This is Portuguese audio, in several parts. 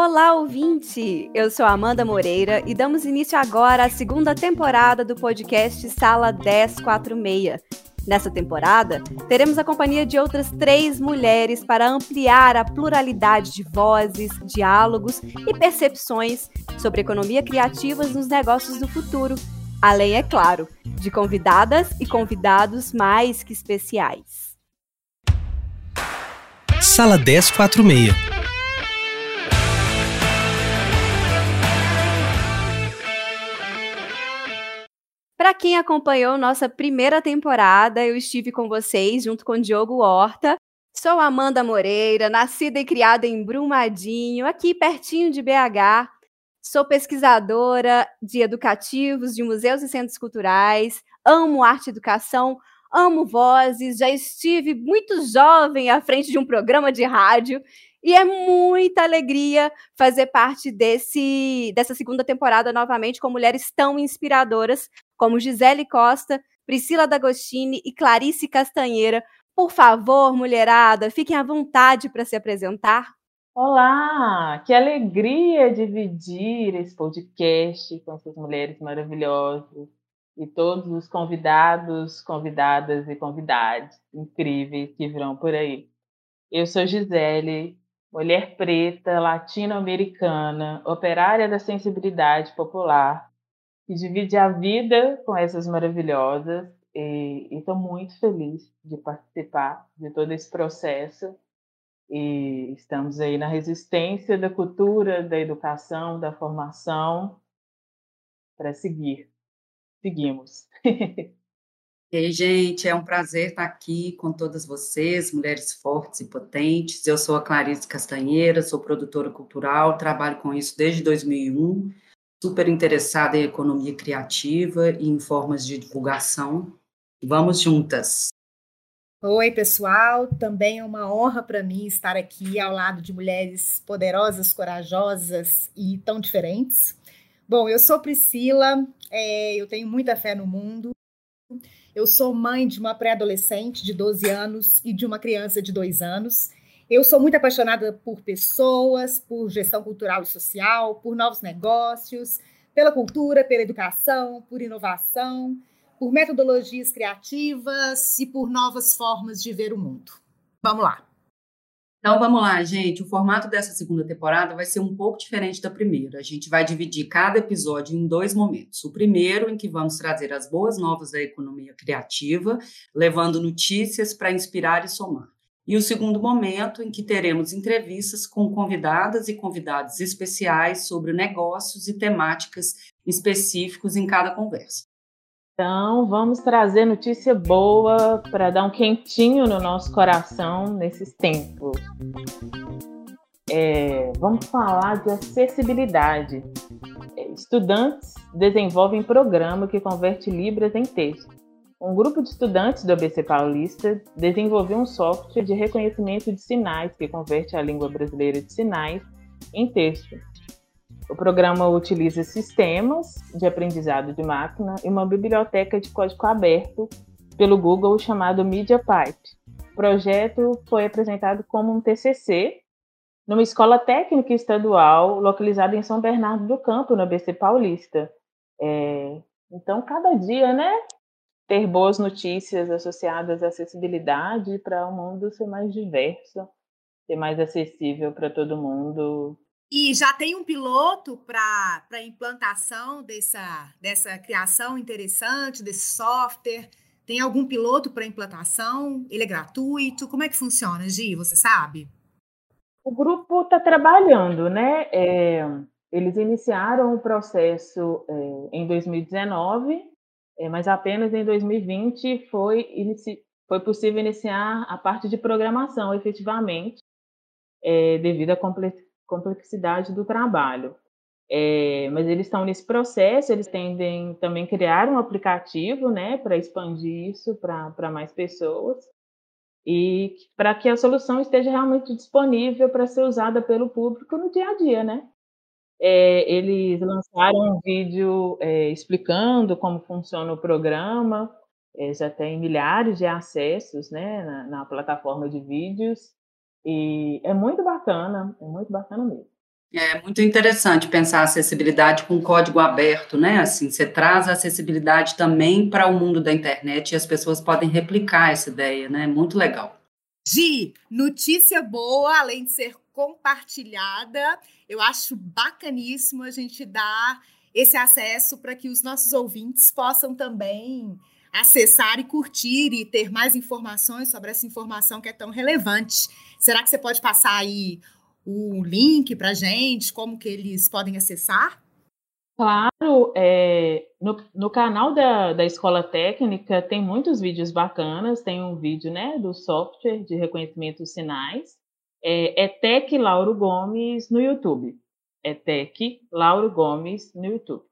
Olá, ouvinte! Eu sou Amanda Moreira e damos início agora à segunda temporada do podcast Sala 1046. Nessa temporada, teremos a companhia de outras três mulheres para ampliar a pluralidade de vozes, diálogos e percepções sobre economia criativa nos negócios do futuro, além, é claro, de convidadas e convidados mais que especiais. Sala 1046 Para quem acompanhou nossa primeira temporada, eu estive com vocês junto com Diogo Horta. Sou Amanda Moreira, nascida e criada em Brumadinho, aqui pertinho de BH. Sou pesquisadora de educativos, de museus e centros culturais. Amo arte e educação, amo vozes. Já estive muito jovem à frente de um programa de rádio e é muita alegria fazer parte desse, dessa segunda temporada novamente com mulheres tão inspiradoras como Gisele Costa, Priscila D'Agostini e Clarice Castanheira. Por favor, mulherada, fiquem à vontade para se apresentar. Olá, que alegria dividir esse podcast com essas mulheres maravilhosas e todos os convidados, convidadas e convidados incríveis que virão por aí. Eu sou Gisele, mulher preta, latino-americana, operária da sensibilidade popular, que divide a vida com essas maravilhosas e estou muito feliz de participar de todo esse processo e estamos aí na resistência da cultura, da educação, da formação para seguir. Seguimos. Ei, gente, é um prazer estar aqui com todas vocês, mulheres fortes e potentes. Eu sou a Clarice Castanheira, sou produtora cultural, trabalho com isso desde 2001, super interessada em economia criativa e em formas de divulgação. Vamos juntas. Oi, pessoal. Também é uma honra para mim estar aqui ao lado de mulheres poderosas, corajosas e tão diferentes. Bom, eu sou Priscila, é, eu tenho muita fé no mundo eu sou mãe de uma pré-adolescente de 12 anos e de uma criança de 2 anos. Eu sou muito apaixonada por pessoas, por gestão cultural e social, por novos negócios, pela cultura, pela educação, por inovação, por metodologias criativas e por novas formas de ver o mundo. Vamos lá! Então vamos lá, gente. O formato dessa segunda temporada vai ser um pouco diferente da primeira. A gente vai dividir cada episódio em dois momentos. O primeiro, em que vamos trazer as boas novas da economia criativa, levando notícias para inspirar e somar. E o segundo momento, em que teremos entrevistas com convidadas e convidados especiais sobre negócios e temáticas específicos em cada conversa. Então, vamos trazer notícia boa para dar um quentinho no nosso coração nesses tempos. É, vamos falar de acessibilidade. Estudantes desenvolvem programa que converte Libras em texto. Um grupo de estudantes do ABC Paulista desenvolveu um software de reconhecimento de sinais que converte a língua brasileira de sinais em texto. O programa utiliza sistemas de aprendizado de máquina e uma biblioteca de código aberto pelo Google chamado MediaPipe. O projeto foi apresentado como um TCC numa escola técnica estadual localizada em São Bernardo do Campo, no ABC Paulista. É, então, cada dia, né, ter boas notícias associadas à acessibilidade para o mundo ser mais diverso, ser mais acessível para todo mundo, e já tem um piloto para a implantação dessa, dessa criação interessante, desse software? Tem algum piloto para implantação? Ele é gratuito? Como é que funciona, Gi? Você sabe? O grupo está trabalhando, né? É, eles iniciaram o processo é, em 2019, é, mas apenas em 2020 foi, inici foi possível iniciar a parte de programação efetivamente, é, devido à complexidade do trabalho. É, mas eles estão nesse processo, eles tendem também criar um aplicativo, né, para expandir isso para mais pessoas e para que a solução esteja realmente disponível para ser usada pelo público no dia a dia, né? É, eles lançaram um vídeo é, explicando como funciona o programa, é, já tem milhares de acessos, né, na, na plataforma de vídeos e é muito bacana, é muito bacana mesmo. É muito interessante pensar a acessibilidade com código aberto, né? Assim, você traz a acessibilidade também para o mundo da internet e as pessoas podem replicar essa ideia, né? Muito legal. Gi, notícia boa, além de ser compartilhada, eu acho bacaníssimo a gente dar esse acesso para que os nossos ouvintes possam também acessar e curtir e ter mais informações sobre essa informação que é tão relevante. Será que você pode passar aí o link para a gente, como que eles podem acessar? Claro, é, no, no canal da, da Escola Técnica tem muitos vídeos bacanas, tem um vídeo né, do software de reconhecimento de sinais, é, é Tec Lauro Gomes no YouTube. É Tec Lauro Gomes no YouTube.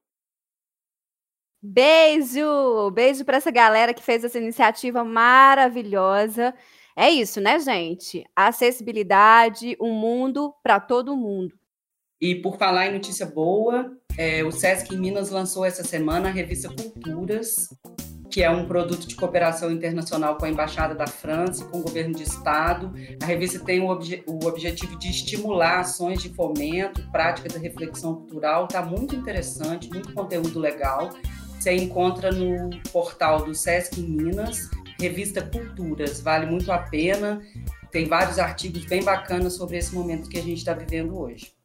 Beijo! Beijo para essa galera que fez essa iniciativa maravilhosa. É isso, né, gente? Acessibilidade, um mundo para todo mundo. E por falar em notícia boa, é, o Sesc em Minas lançou essa semana a revista Culturas, que é um produto de cooperação internacional com a Embaixada da França com o governo de Estado. A revista tem o, obje o objetivo de estimular ações de fomento, prática da reflexão cultural. Está muito interessante, muito conteúdo legal. Você encontra no portal do Sesc Minas revista Culturas, vale muito a pena. Tem vários artigos bem bacanas sobre esse momento que a gente está vivendo hoje.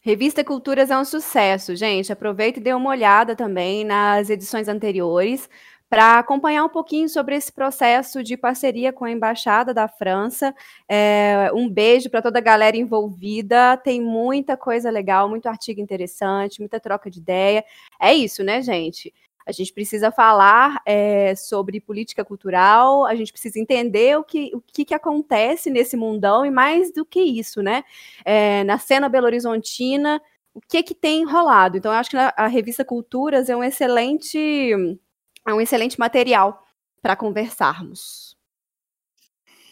Revista Culturas é um sucesso, gente. Aproveita e dê uma olhada também nas edições anteriores para acompanhar um pouquinho sobre esse processo de parceria com a Embaixada da França. É, um beijo para toda a galera envolvida. Tem muita coisa legal, muito artigo interessante, muita troca de ideia. É isso, né, gente? A gente precisa falar é, sobre política cultural, a gente precisa entender o que, o que, que acontece nesse mundão e mais do que isso, né? É, na cena belo-horizontina, o que que tem rolado? Então, eu acho que a revista Culturas é um excelente, é um excelente material para conversarmos.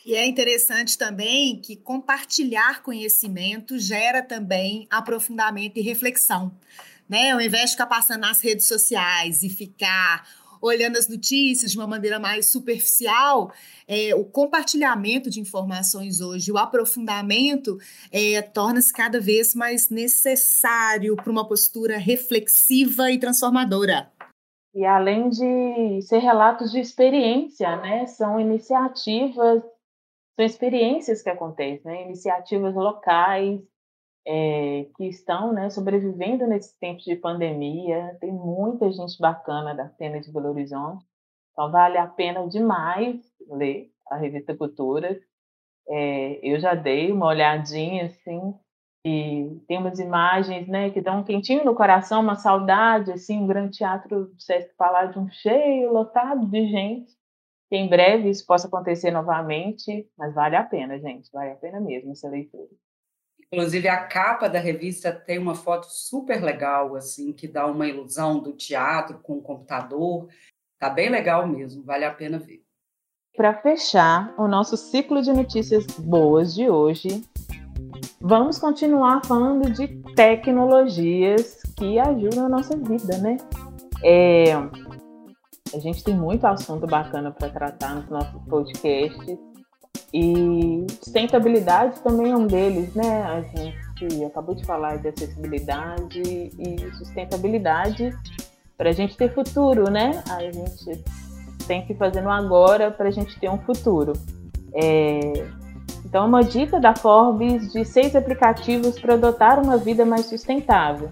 E é interessante também que compartilhar conhecimento gera também aprofundamento e reflexão né? Ao invés de ficar passando nas redes sociais e ficar olhando as notícias de uma maneira mais superficial, é, o compartilhamento de informações hoje, o aprofundamento, é, torna-se cada vez mais necessário para uma postura reflexiva e transformadora. E além de ser relatos de experiência, né, são iniciativas, são experiências que acontecem, né, iniciativas locais é, que estão né, sobrevivendo nesses tempos de pandemia. Tem muita gente bacana da cena de Belo Horizonte. Então, vale a pena demais ler a revista Culturas. É, eu já dei uma olhadinha, assim, e tem umas imagens né, que dão um quentinho no coração, uma saudade, assim, um grande teatro do Sesc Paládio cheio, lotado de gente. Que em breve isso possa acontecer novamente, mas vale a pena, gente, vale a pena mesmo essa leitura. Inclusive, a capa da revista tem uma foto super legal, assim, que dá uma ilusão do teatro com o computador. Tá bem legal mesmo, vale a pena ver. Para fechar o nosso ciclo de notícias boas de hoje, vamos continuar falando de tecnologias que ajudam a nossa vida, né? É, a gente tem muito assunto bacana para tratar no nosso podcast e sustentabilidade também é um deles, né? A gente acabou de falar de acessibilidade e sustentabilidade para a gente ter futuro, né? A gente tem que ir fazendo agora para a gente ter um futuro. É... Então, uma dica da Forbes de seis aplicativos para adotar uma vida mais sustentável.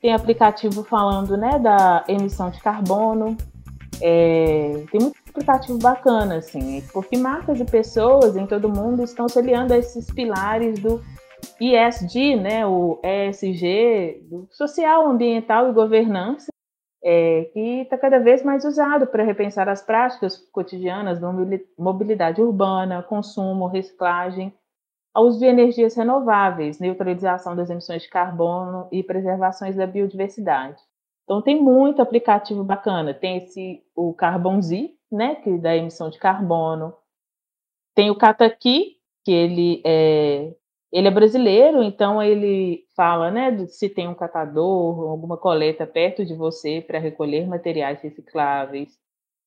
Tem aplicativo falando né, da emissão de carbono, é... tem muito aplicativo bacana, assim, porque marcas e pessoas em todo mundo estão se aliando a esses pilares do ESG, né, o ESG, do social, ambiental e governança, é, que está cada vez mais usado para repensar as práticas cotidianas da mobilidade urbana, consumo, reciclagem, ao uso de energias renováveis, neutralização das emissões de carbono e preservações da biodiversidade. Então tem muito aplicativo bacana. Tem esse o Carbon Z, né, que da emissão de carbono. Tem o Cataqui, que ele é, ele é brasileiro, então ele fala, né, se tem um catador, alguma coleta perto de você para recolher materiais recicláveis.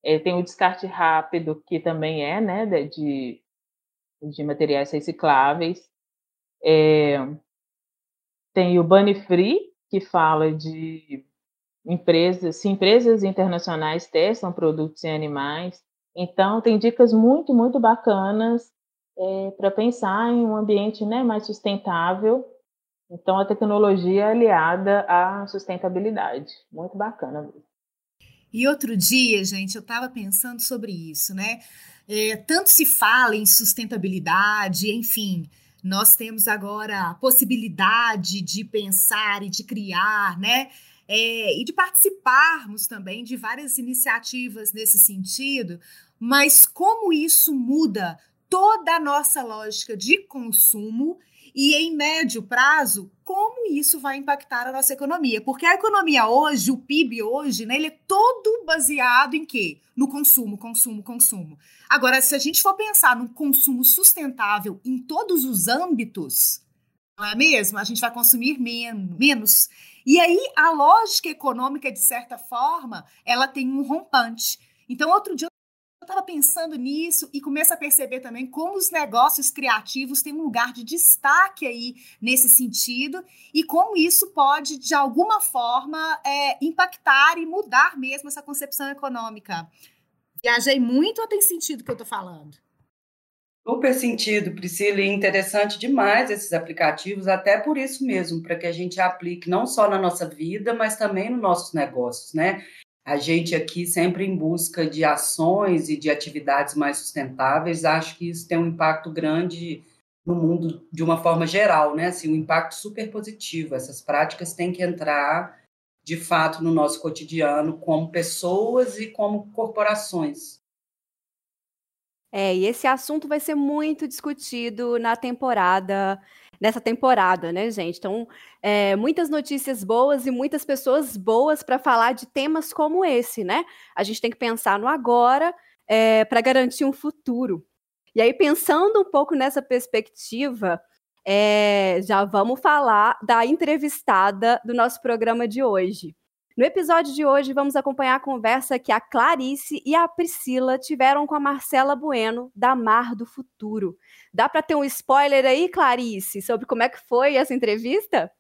É, tem o descarte rápido, que também é, né, de, de materiais recicláveis. É, Tem o Bunny Free, que fala de empresas, se empresas internacionais testam produtos em animais. Então, tem dicas muito, muito bacanas é, para pensar em um ambiente né, mais sustentável. Então, a tecnologia é aliada à sustentabilidade. Muito bacana. E outro dia, gente, eu estava pensando sobre isso, né? É, tanto se fala em sustentabilidade, enfim, nós temos agora a possibilidade de pensar e de criar, né? É, e de participarmos também de várias iniciativas nesse sentido, mas como isso muda toda a nossa lógica de consumo e em médio prazo, como isso vai impactar a nossa economia? Porque a economia hoje, o PIB hoje, né, ele é todo baseado em quê? No consumo, consumo, consumo. Agora, se a gente for pensar no consumo sustentável em todos os âmbitos, não é mesmo? A gente vai consumir menos. E aí, a lógica econômica, de certa forma, ela tem um rompante. Então, outro dia estava pensando nisso e começo a perceber também como os negócios criativos têm um lugar de destaque aí nesse sentido e como isso pode, de alguma forma, é, impactar e mudar mesmo essa concepção econômica. Viajei muito ou tem sentido o que eu estou falando? Super sentido, Priscila, e interessante demais esses aplicativos, até por isso mesmo, para que a gente aplique não só na nossa vida, mas também nos nossos negócios, né? A gente aqui sempre em busca de ações e de atividades mais sustentáveis, acho que isso tem um impacto grande no mundo de uma forma geral, né? Assim, um impacto super positivo. Essas práticas têm que entrar de fato no nosso cotidiano como pessoas e como corporações. É, e esse assunto vai ser muito discutido na temporada nessa temporada, né, gente? Então, é, muitas notícias boas e muitas pessoas boas para falar de temas como esse, né? A gente tem que pensar no agora é, para garantir um futuro. E aí, pensando um pouco nessa perspectiva, é, já vamos falar da entrevistada do nosso programa de hoje. No episódio de hoje, vamos acompanhar a conversa que a Clarice e a Priscila tiveram com a Marcela Bueno, da Mar do Futuro. Dá para ter um spoiler aí, Clarice, sobre como é que foi essa entrevista?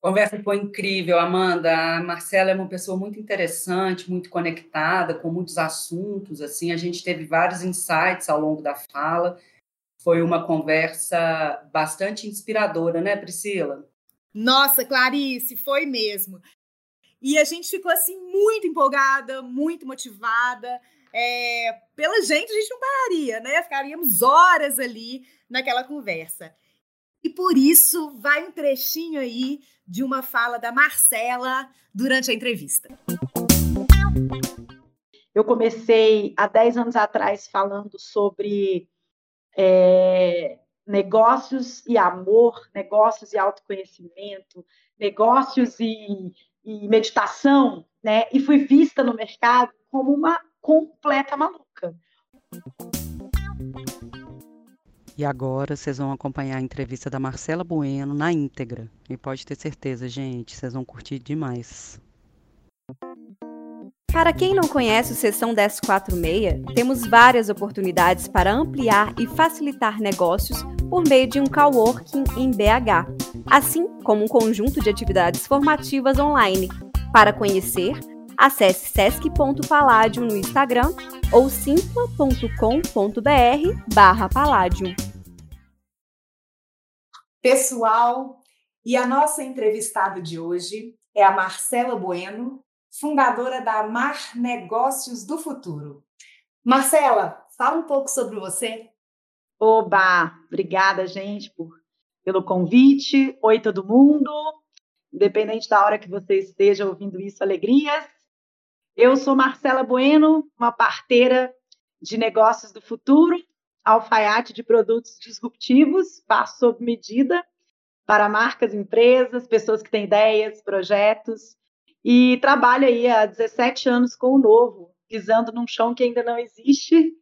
A conversa foi incrível, Amanda. A Marcela é uma pessoa muito interessante, muito conectada, com muitos assuntos. Assim, a gente teve vários insights ao longo da fala. Foi uma conversa bastante inspiradora, né, Priscila? Nossa, Clarice, foi mesmo. E a gente ficou assim muito empolgada, muito motivada. É, pela gente, a gente não pararia, né? Ficaríamos horas ali naquela conversa. E por isso, vai um trechinho aí de uma fala da Marcela durante a entrevista. Eu comecei há 10 anos atrás falando sobre é, negócios e amor, negócios e autoconhecimento, negócios e e meditação, né? E fui vista no mercado como uma completa maluca. E agora vocês vão acompanhar a entrevista da Marcela Bueno na íntegra. E pode ter certeza, gente, vocês vão curtir demais. Para quem não conhece o Sessão 1046, temos várias oportunidades para ampliar e facilitar negócios por meio de um coworking em BH, assim como um conjunto de atividades formativas online. Para conhecer, acesse sesc.palladium no Instagram ou simpla.com.br barra Palladium. Pessoal, e a nossa entrevistada de hoje é a Marcela Bueno, fundadora da Mar Negócios do Futuro. Marcela, fala um pouco sobre você. Oba, obrigada, gente, por, pelo convite. Oi, todo mundo. Independente da hora que você esteja ouvindo isso, alegrias. Eu sou Marcela Bueno, uma parteira de negócios do futuro, alfaiate de produtos disruptivos, passo sob medida para marcas, empresas, pessoas que têm ideias, projetos. E trabalho aí há 17 anos com o novo, pisando num chão que ainda não existe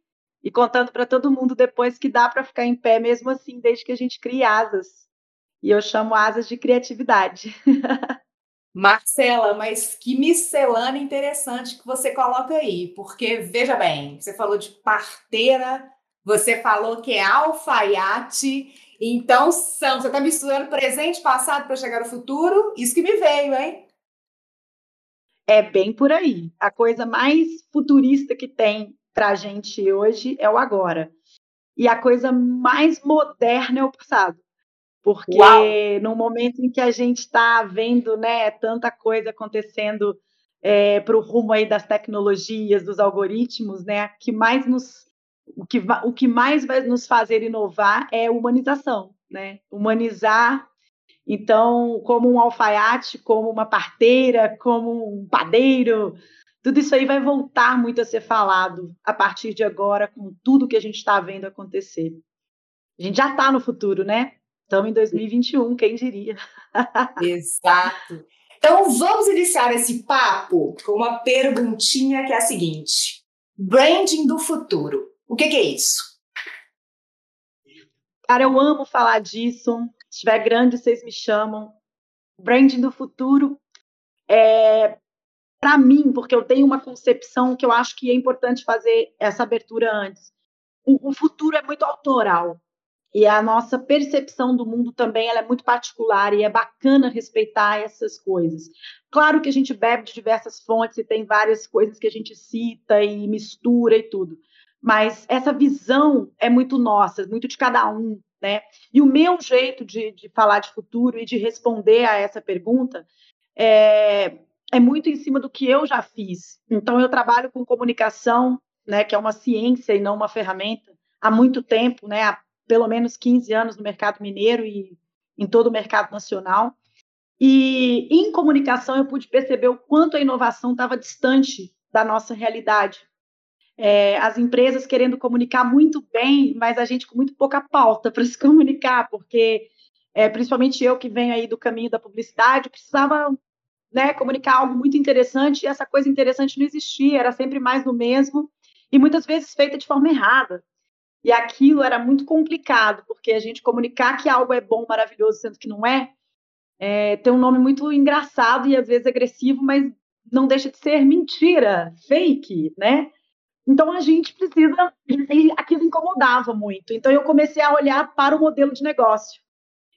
e contando para todo mundo depois que dá para ficar em pé mesmo assim, desde que a gente crie asas. E eu chamo asas de criatividade. Marcela, mas que miscelânea interessante que você coloca aí, porque veja bem, você falou de parteira, você falou que é alfaiate Então, são, você está misturando presente passado para chegar no futuro? Isso que me veio, hein? É bem por aí. A coisa mais futurista que tem para a gente hoje é o agora. E a coisa mais moderna é o passado. Porque Uau. no momento em que a gente está vendo né, tanta coisa acontecendo é, para o rumo aí das tecnologias, dos algoritmos, né, que mais nos, o, que, o que mais vai nos fazer inovar é humanização, né? Humanizar, então, como um alfaiate, como uma parteira, como um padeiro, tudo isso aí vai voltar muito a ser falado a partir de agora, com tudo que a gente está vendo acontecer. A gente já está no futuro, né? Estamos em 2021, quem diria? Exato. Então, vamos iniciar esse papo com uma perguntinha que é a seguinte: branding do futuro. O que, que é isso? Cara, eu amo falar disso. Se estiver grande, vocês me chamam. Branding do futuro é para mim, porque eu tenho uma concepção que eu acho que é importante fazer essa abertura antes. O, o futuro é muito autoral. E a nossa percepção do mundo também é muito particular e é bacana respeitar essas coisas. Claro que a gente bebe de diversas fontes e tem várias coisas que a gente cita e mistura e tudo, mas essa visão é muito nossa, muito de cada um, né? E o meu jeito de, de falar de futuro e de responder a essa pergunta é, é muito em cima do que eu já fiz. Então, eu trabalho com comunicação, né, que é uma ciência e não uma ferramenta, há muito tempo, né, há pelo menos 15 anos no mercado mineiro e em todo o mercado nacional. E em comunicação eu pude perceber o quanto a inovação estava distante da nossa realidade. É, as empresas querendo comunicar muito bem, mas a gente com muito pouca pauta para se comunicar, porque é, principalmente eu que venho aí do caminho da publicidade, precisava né, comunicar algo muito interessante e essa coisa interessante não existia, era sempre mais do mesmo e muitas vezes feita de forma errada. E aquilo era muito complicado, porque a gente comunicar que algo é bom, maravilhoso, sendo que não é, é tem um nome muito engraçado e às vezes agressivo, mas não deixa de ser mentira, fake, né? Então a gente precisa. E aquilo incomodava muito. Então eu comecei a olhar para o modelo de negócio.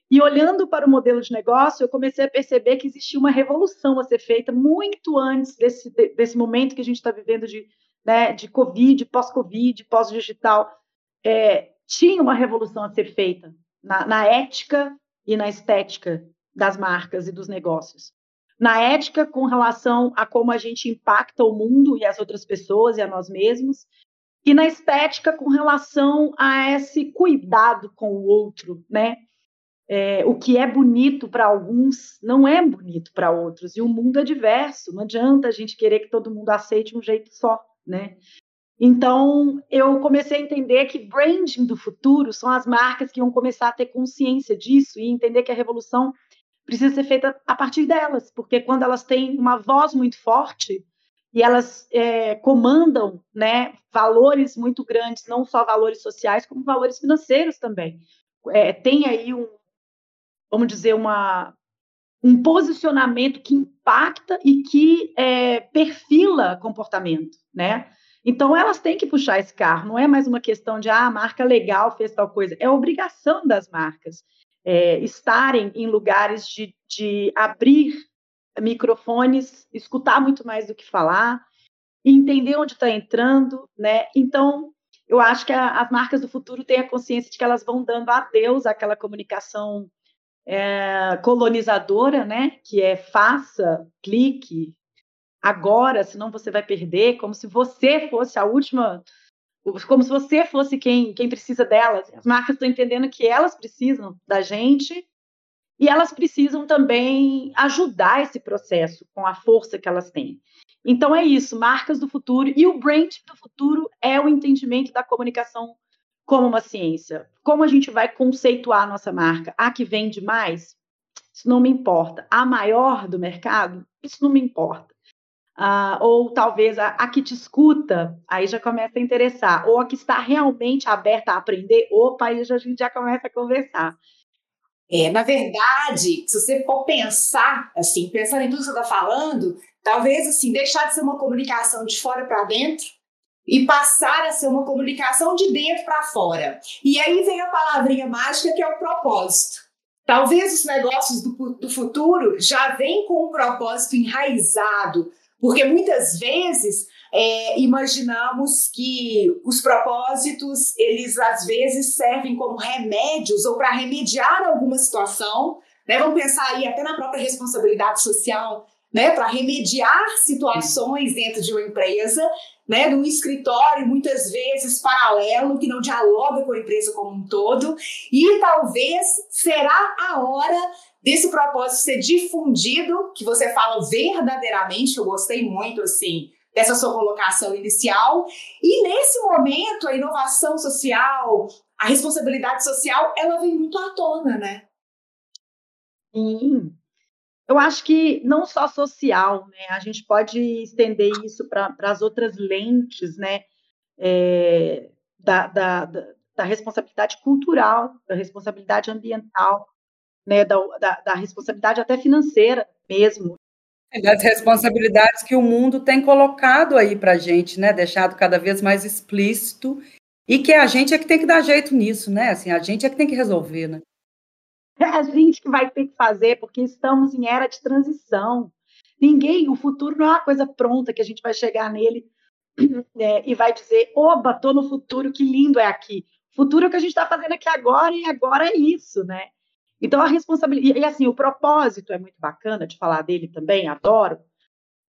E olhando para o modelo de negócio, eu comecei a perceber que existia uma revolução a ser feita muito antes desse, desse momento que a gente está vivendo de, né, de Covid, pós-Covid, pós-digital é, tinha uma revolução a ser feita na, na ética e na estética das marcas e dos negócios. Na ética, com relação a como a gente impacta o mundo e as outras pessoas e a nós mesmos, e na estética, com relação a esse cuidado com o outro, né? É, o que é bonito para alguns não é bonito para outros, e o mundo é diverso, não adianta a gente querer que todo mundo aceite um jeito só, né? Então, eu comecei a entender que branding do futuro são as marcas que vão começar a ter consciência disso e entender que a revolução precisa ser feita a partir delas, porque quando elas têm uma voz muito forte e elas é, comandam né, valores muito grandes, não só valores sociais, como valores financeiros também. É, tem aí um, vamos dizer, uma, um posicionamento que impacta e que é, perfila comportamento, né? Então, elas têm que puxar esse carro, não é mais uma questão de, ah, a marca legal fez tal coisa, é obrigação das marcas é, estarem em lugares de, de abrir microfones, escutar muito mais do que falar, entender onde está entrando, né? Então, eu acho que a, as marcas do futuro têm a consciência de que elas vão dando adeus àquela comunicação é, colonizadora, né? Que é faça, clique, agora, senão você vai perder, como se você fosse a última, como se você fosse quem, quem precisa delas. As marcas estão entendendo que elas precisam da gente e elas precisam também ajudar esse processo com a força que elas têm. Então é isso, marcas do futuro e o brand do futuro é o entendimento da comunicação como uma ciência. Como a gente vai conceituar a nossa marca? A que vende mais? Isso não me importa. A maior do mercado? Isso não me importa. Uh, ou talvez a, a, que te escuta, aí já começa a interessar, ou a que está realmente aberta a aprender, opa, aí já, a gente já começa a conversar. É, na verdade, se você for pensar, assim, pensando em tudo que você está falando, talvez, assim, deixar de ser uma comunicação de fora para dentro e passar a ser uma comunicação de dentro para fora. E aí vem a palavrinha mágica que é o propósito. Talvez os negócios do, do futuro já venham com um propósito enraizado, porque muitas vezes é, imaginamos que os propósitos, eles às vezes servem como remédios ou para remediar alguma situação, né? Vamos pensar aí até na própria responsabilidade social, né? Para remediar situações dentro de uma empresa, né? Num escritório, muitas vezes paralelo, que não dialoga com a empresa como um todo, e talvez será a hora desse propósito ser difundido, que você fala verdadeiramente, eu gostei muito, assim, dessa sua colocação inicial. E nesse momento, a inovação social, a responsabilidade social, ela vem muito à tona, né? Sim. Eu acho que não só social, né? A gente pode estender isso para as outras lentes, né? É, da, da, da, responsabilidade cultural, da responsabilidade ambiental, né? Da, da, da responsabilidade até financeira mesmo. Das responsabilidades que o mundo tem colocado aí para a gente, né? Deixado cada vez mais explícito e que a gente é que tem que dar jeito nisso, né? Assim, a gente é que tem que resolver, né? É a gente que vai ter que fazer, porque estamos em era de transição. Ninguém, o futuro não é uma coisa pronta que a gente vai chegar nele é, e vai dizer: oba, estou no futuro, que lindo é aqui. Futuro é o que a gente está fazendo aqui agora e agora é isso, né? Então, a responsabilidade. E assim, o propósito é muito bacana de falar dele também, adoro,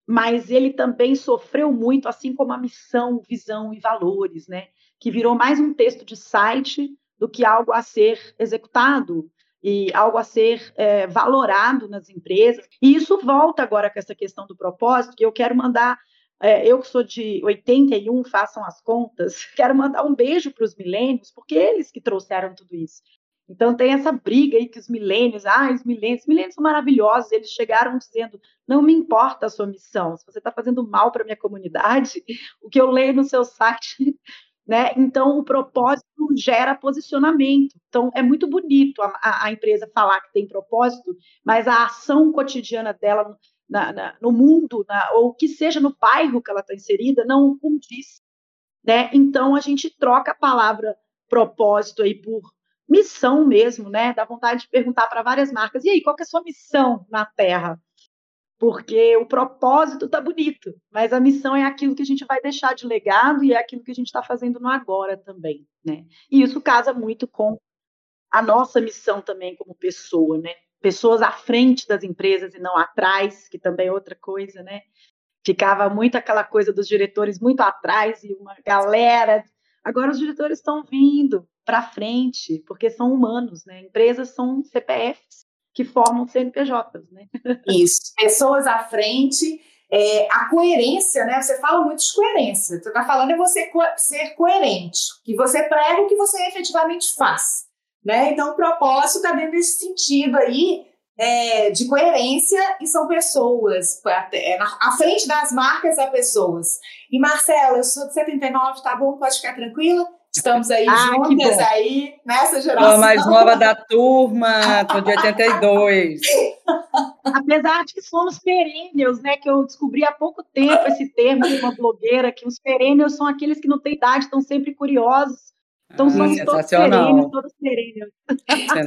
mas ele também sofreu muito, assim como a missão, visão e valores, né? Que virou mais um texto de site do que algo a ser executado e algo a ser é, valorado nas empresas. E isso volta agora com essa questão do propósito, que eu quero mandar. É, eu que sou de 81, façam as contas, quero mandar um beijo para os milênios, porque eles que trouxeram tudo isso. Então tem essa briga aí que os milênios, ah, os milênios, os milênios são maravilhosos, eles chegaram dizendo, não me importa a sua missão, se você está fazendo mal para minha comunidade, o que eu leio no seu site, né? Então o propósito gera posicionamento. Então é muito bonito a, a, a empresa falar que tem propósito, mas a ação cotidiana dela na, na, no mundo, na, ou que seja no bairro que ela está inserida, não condiz. Né? Então a gente troca a palavra propósito aí por missão mesmo, né? Dá vontade de perguntar para várias marcas: e aí, qual é a sua missão na Terra? Porque o propósito tá bonito, mas a missão é aquilo que a gente vai deixar de legado e é aquilo que a gente está fazendo no agora também, né? E isso casa muito com a nossa missão também como pessoa, né? Pessoas à frente das empresas e não atrás, que também é outra coisa, né? Ficava muito aquela coisa dos diretores muito atrás e uma galera. Agora os diretores estão vindo, para frente, porque são humanos, né? Empresas são CPFs que formam CNPJs, né? Isso, pessoas à frente, é, a coerência, né? Você fala muito de coerência. Você está falando é você co ser coerente, que você prega o que você efetivamente faz, né? Então, o propósito está dentro desse sentido aí é, de coerência e são pessoas, é, à frente das marcas há pessoas. E Marcela, eu sou de 79, tá bom? Pode ficar tranquila? Estamos aí ah, juntas aí nessa geração. Sou a mais nova da turma, tô de 82. Apesar de que somos perênios, né? Que eu descobri há pouco tempo esse termo de uma blogueira, que os perênios são aqueles que não têm idade, estão sempre curiosos. Então somos todos perênios, todos perênios.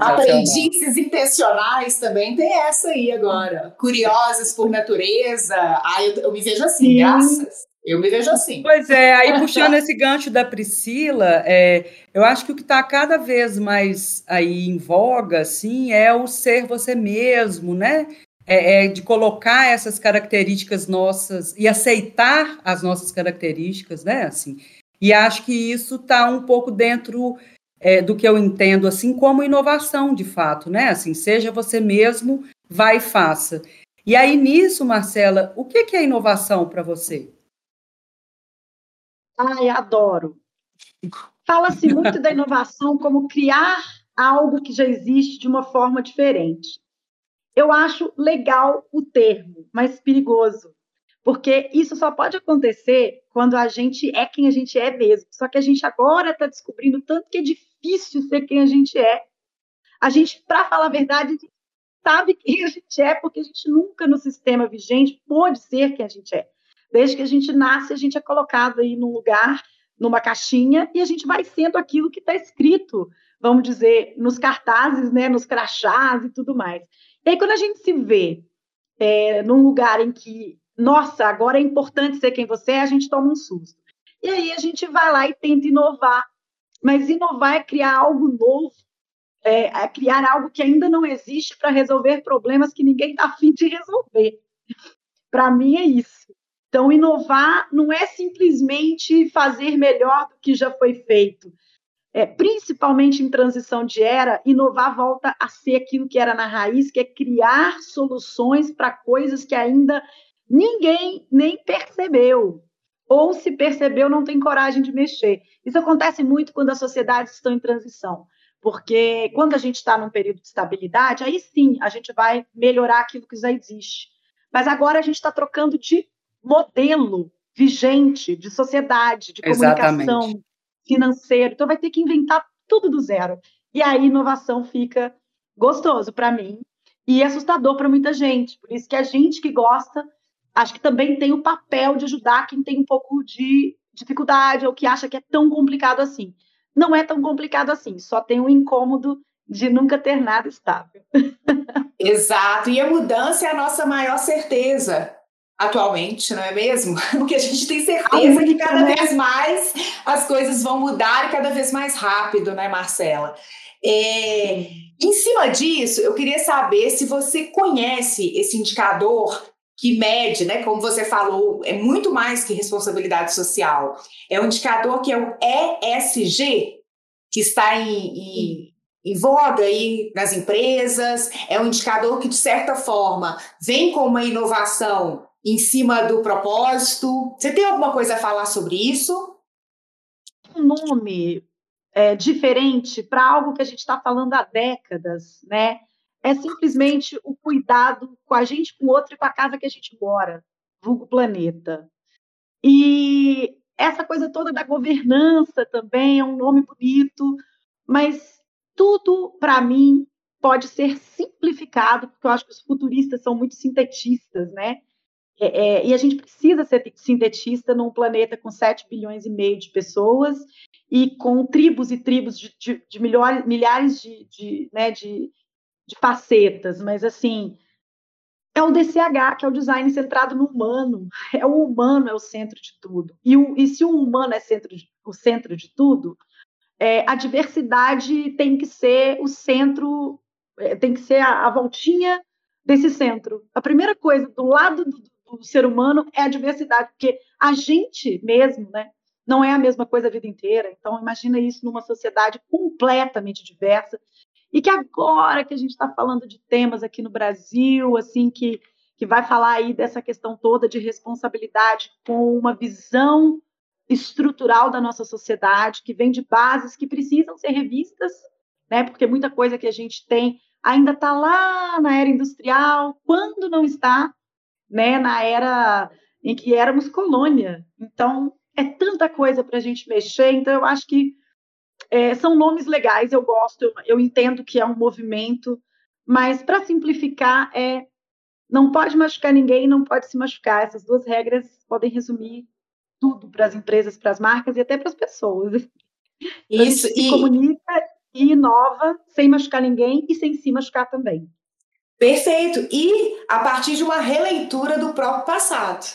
Aprendices intencionais também tem essa aí agora. Curiosos por natureza. Ah, eu, eu me vejo assim, Sim. graças. Eu me vejo assim. Pois é, aí puxando esse gancho da Priscila, é, eu acho que o que está cada vez mais aí em voga, assim, é o ser você mesmo, né? É, é, de colocar essas características nossas e aceitar as nossas características, né? Assim, e acho que isso está um pouco dentro é, do que eu entendo, assim, como inovação, de fato, né? Assim, seja você mesmo, vai e faça. E aí, nisso, Marcela, o que é inovação para você? Ai, adoro. Fala-se muito da inovação como criar algo que já existe de uma forma diferente. Eu acho legal o termo, mas perigoso, porque isso só pode acontecer quando a gente é quem a gente é mesmo. Só que a gente agora está descobrindo tanto que é difícil ser quem a gente é. A gente, para falar a verdade, sabe quem a gente é, porque a gente nunca no sistema vigente pôde ser quem a gente é. Desde que a gente nasce, a gente é colocado aí num lugar, numa caixinha, e a gente vai sendo aquilo que está escrito, vamos dizer, nos cartazes, né, nos crachás e tudo mais. E aí, quando a gente se vê é, num lugar em que, nossa, agora é importante ser quem você é, a gente toma um susto. E aí a gente vai lá e tenta inovar. Mas inovar é criar algo novo, é, é criar algo que ainda não existe para resolver problemas que ninguém está afim de resolver. Para mim é isso. Então, inovar não é simplesmente fazer melhor do que já foi feito. É, principalmente em transição de era, inovar volta a ser aquilo que era na raiz, que é criar soluções para coisas que ainda ninguém nem percebeu. Ou se percebeu, não tem coragem de mexer. Isso acontece muito quando as sociedades estão em transição. Porque quando a gente está num período de estabilidade, aí sim a gente vai melhorar aquilo que já existe. Mas agora a gente está trocando de modelo vigente, de sociedade, de Exatamente. comunicação, financeiro. Então vai ter que inventar tudo do zero. E aí inovação fica gostoso para mim e assustador para muita gente. Por isso que a gente que gosta, acho que também tem o papel de ajudar quem tem um pouco de dificuldade ou que acha que é tão complicado assim não é tão complicado assim, só tem o incômodo de nunca ter nada estável. Exato, e a mudança é a nossa maior certeza atualmente, não é mesmo? Porque a gente tem certeza que cada né? vez mais as coisas vão mudar e cada vez mais rápido, né, Marcela? É, em cima disso, eu queria saber se você conhece esse indicador que mede, né, como você falou, é muito mais que responsabilidade social. É um indicador que é o ESG, que está em, em, em voga aí nas empresas, é um indicador que, de certa forma, vem com uma inovação em cima do propósito. Você tem alguma coisa a falar sobre isso? Um nome é, diferente para algo que a gente está falando há décadas, né? é simplesmente o cuidado com a gente, com o outro e com a casa que a gente mora, vulgo planeta. E essa coisa toda da governança também é um nome bonito, mas tudo, para mim, pode ser simplificado, porque eu acho que os futuristas são muito sintetistas, né? É, é, e a gente precisa ser sintetista num planeta com 7 bilhões e meio de pessoas e com tribos e tribos de, de, de milhares, milhares de, de, né, de, de facetas, mas assim, é o DCH, que é o design centrado no humano. É o humano é o centro de tudo. E, o, e se o humano é centro de, o centro de tudo, é, a diversidade tem que ser o centro, é, tem que ser a, a, voltinha desse centro. A primeira coisa do lado do, do, ser humano é a diversidade, porque a gente mesmo, né, não é a mesma coisa a vida inteira. Então, imagina isso numa sociedade completamente diversa e que agora que a gente está falando de temas aqui no Brasil, assim, que, que vai falar aí dessa questão toda de responsabilidade com uma visão estrutural da nossa sociedade, que vem de bases que precisam ser revistas, né? Porque muita coisa que a gente tem ainda está lá na era industrial, quando não está, né? Na era em que éramos colônia. Então, é tanta coisa para a gente mexer. Então, eu acho que é, são nomes legais, eu gosto, eu, eu entendo que é um movimento, mas para simplificar, é não pode machucar ninguém, não pode se machucar. Essas duas regras podem resumir tudo para as empresas, para as marcas e até para as pessoas. Isso, e comunica e inova sem machucar ninguém e sem se machucar também. Perfeito. E a partir de uma releitura do próprio passado.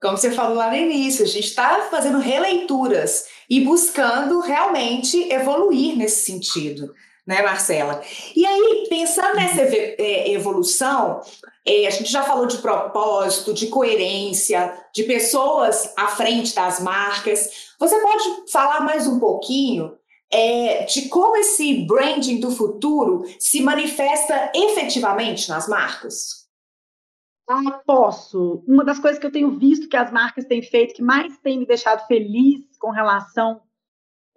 Como você falou lá no início, a gente está fazendo releituras e buscando realmente evoluir nesse sentido, né, Marcela? E aí, pensando nessa é, evolução, é, a gente já falou de propósito, de coerência, de pessoas à frente das marcas. Você pode falar mais um pouquinho é, de como esse branding do futuro se manifesta efetivamente nas marcas? Ah, posso. Uma das coisas que eu tenho visto que as marcas têm feito, que mais tem me deixado feliz com relação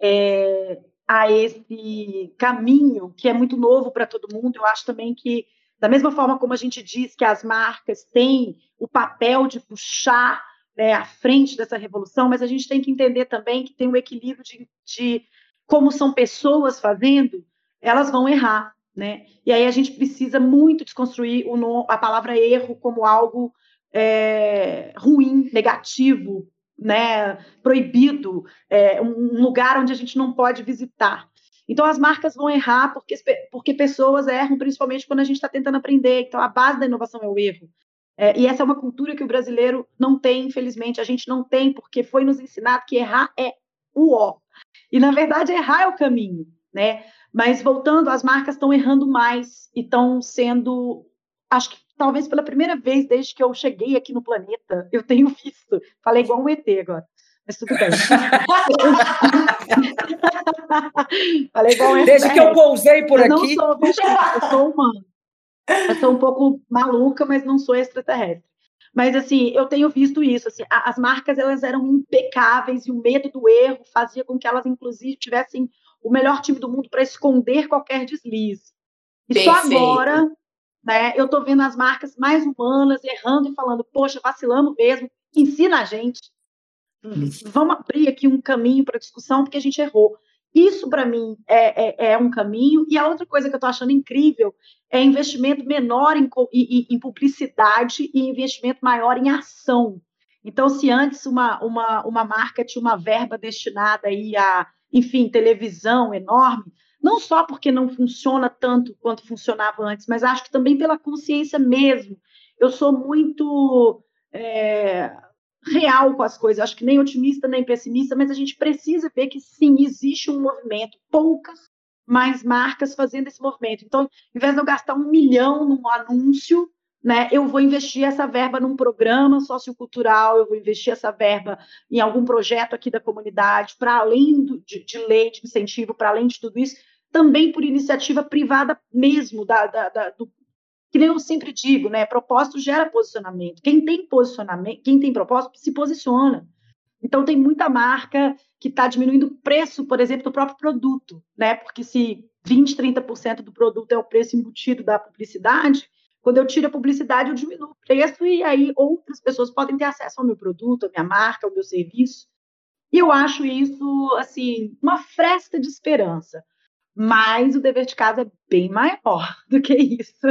é, a esse caminho, que é muito novo para todo mundo, eu acho também que, da mesma forma como a gente diz que as marcas têm o papel de puxar né, à frente dessa revolução, mas a gente tem que entender também que tem um equilíbrio de, de como são pessoas fazendo, elas vão errar né? E aí a gente precisa muito desconstruir o, a palavra erro como algo é, ruim, negativo, né, proibido, é, um lugar onde a gente não pode visitar. Então, as marcas vão errar porque, porque pessoas erram, principalmente quando a gente está tentando aprender. Então, a base da inovação é o erro. É, e essa é uma cultura que o brasileiro não tem, infelizmente. A gente não tem, porque foi nos ensinado que errar é o ó. E, na verdade, errar é o caminho, né? Mas, voltando, as marcas estão errando mais e estão sendo, acho que talvez pela primeira vez desde que eu cheguei aqui no planeta, eu tenho visto. Falei igual um ET agora. Mas tudo bem. Falei igual um ET. Desde que eu pousei por eu aqui. Não sou eu sou humano. Eu sou um pouco maluca, mas não sou extraterrestre. Mas assim, eu tenho visto isso. Assim, as marcas elas eram impecáveis e o medo do erro fazia com que elas, inclusive, tivessem o melhor time do mundo para esconder qualquer deslize. E Perfeito. só agora, né, eu estou vendo as marcas mais humanas errando e falando, poxa, vacilamos mesmo, ensina a gente. Vamos abrir aqui um caminho para discussão, porque a gente errou. Isso, para mim, é, é, é, um caminho. E a outra coisa que eu estou achando incrível é investimento menor em, em, em, publicidade e investimento maior em ação. Então, se antes uma, uma, uma marca tinha uma verba destinada aí a, enfim, televisão enorme, não só porque não funciona tanto quanto funcionava antes, mas acho que também pela consciência mesmo. Eu sou muito é, real com as coisas, acho que nem otimista nem pessimista, mas a gente precisa ver que sim, existe um movimento, poucas mais marcas fazendo esse movimento. Então, em vez de eu gastar um milhão num anúncio, né, eu vou investir essa verba num programa sociocultural, eu vou investir essa verba em algum projeto aqui da comunidade, para além do, de, de, lei de incentivo, para além de tudo isso, também por iniciativa privada mesmo, da, da, da, do, que nem eu sempre digo, né, propósito gera posicionamento. Quem tem posicionamento, quem tem propósito, se posiciona. Então, tem muita marca que está diminuindo o preço, por exemplo, do próprio produto, né? Porque se 20, 30% do produto é o preço embutido da publicidade, quando eu tiro a publicidade, eu diminuo o preço e aí outras pessoas podem ter acesso ao meu produto, à minha marca, ao meu serviço. E eu acho isso, assim, uma fresta de esperança. Mas o dever de casa é bem maior do que isso.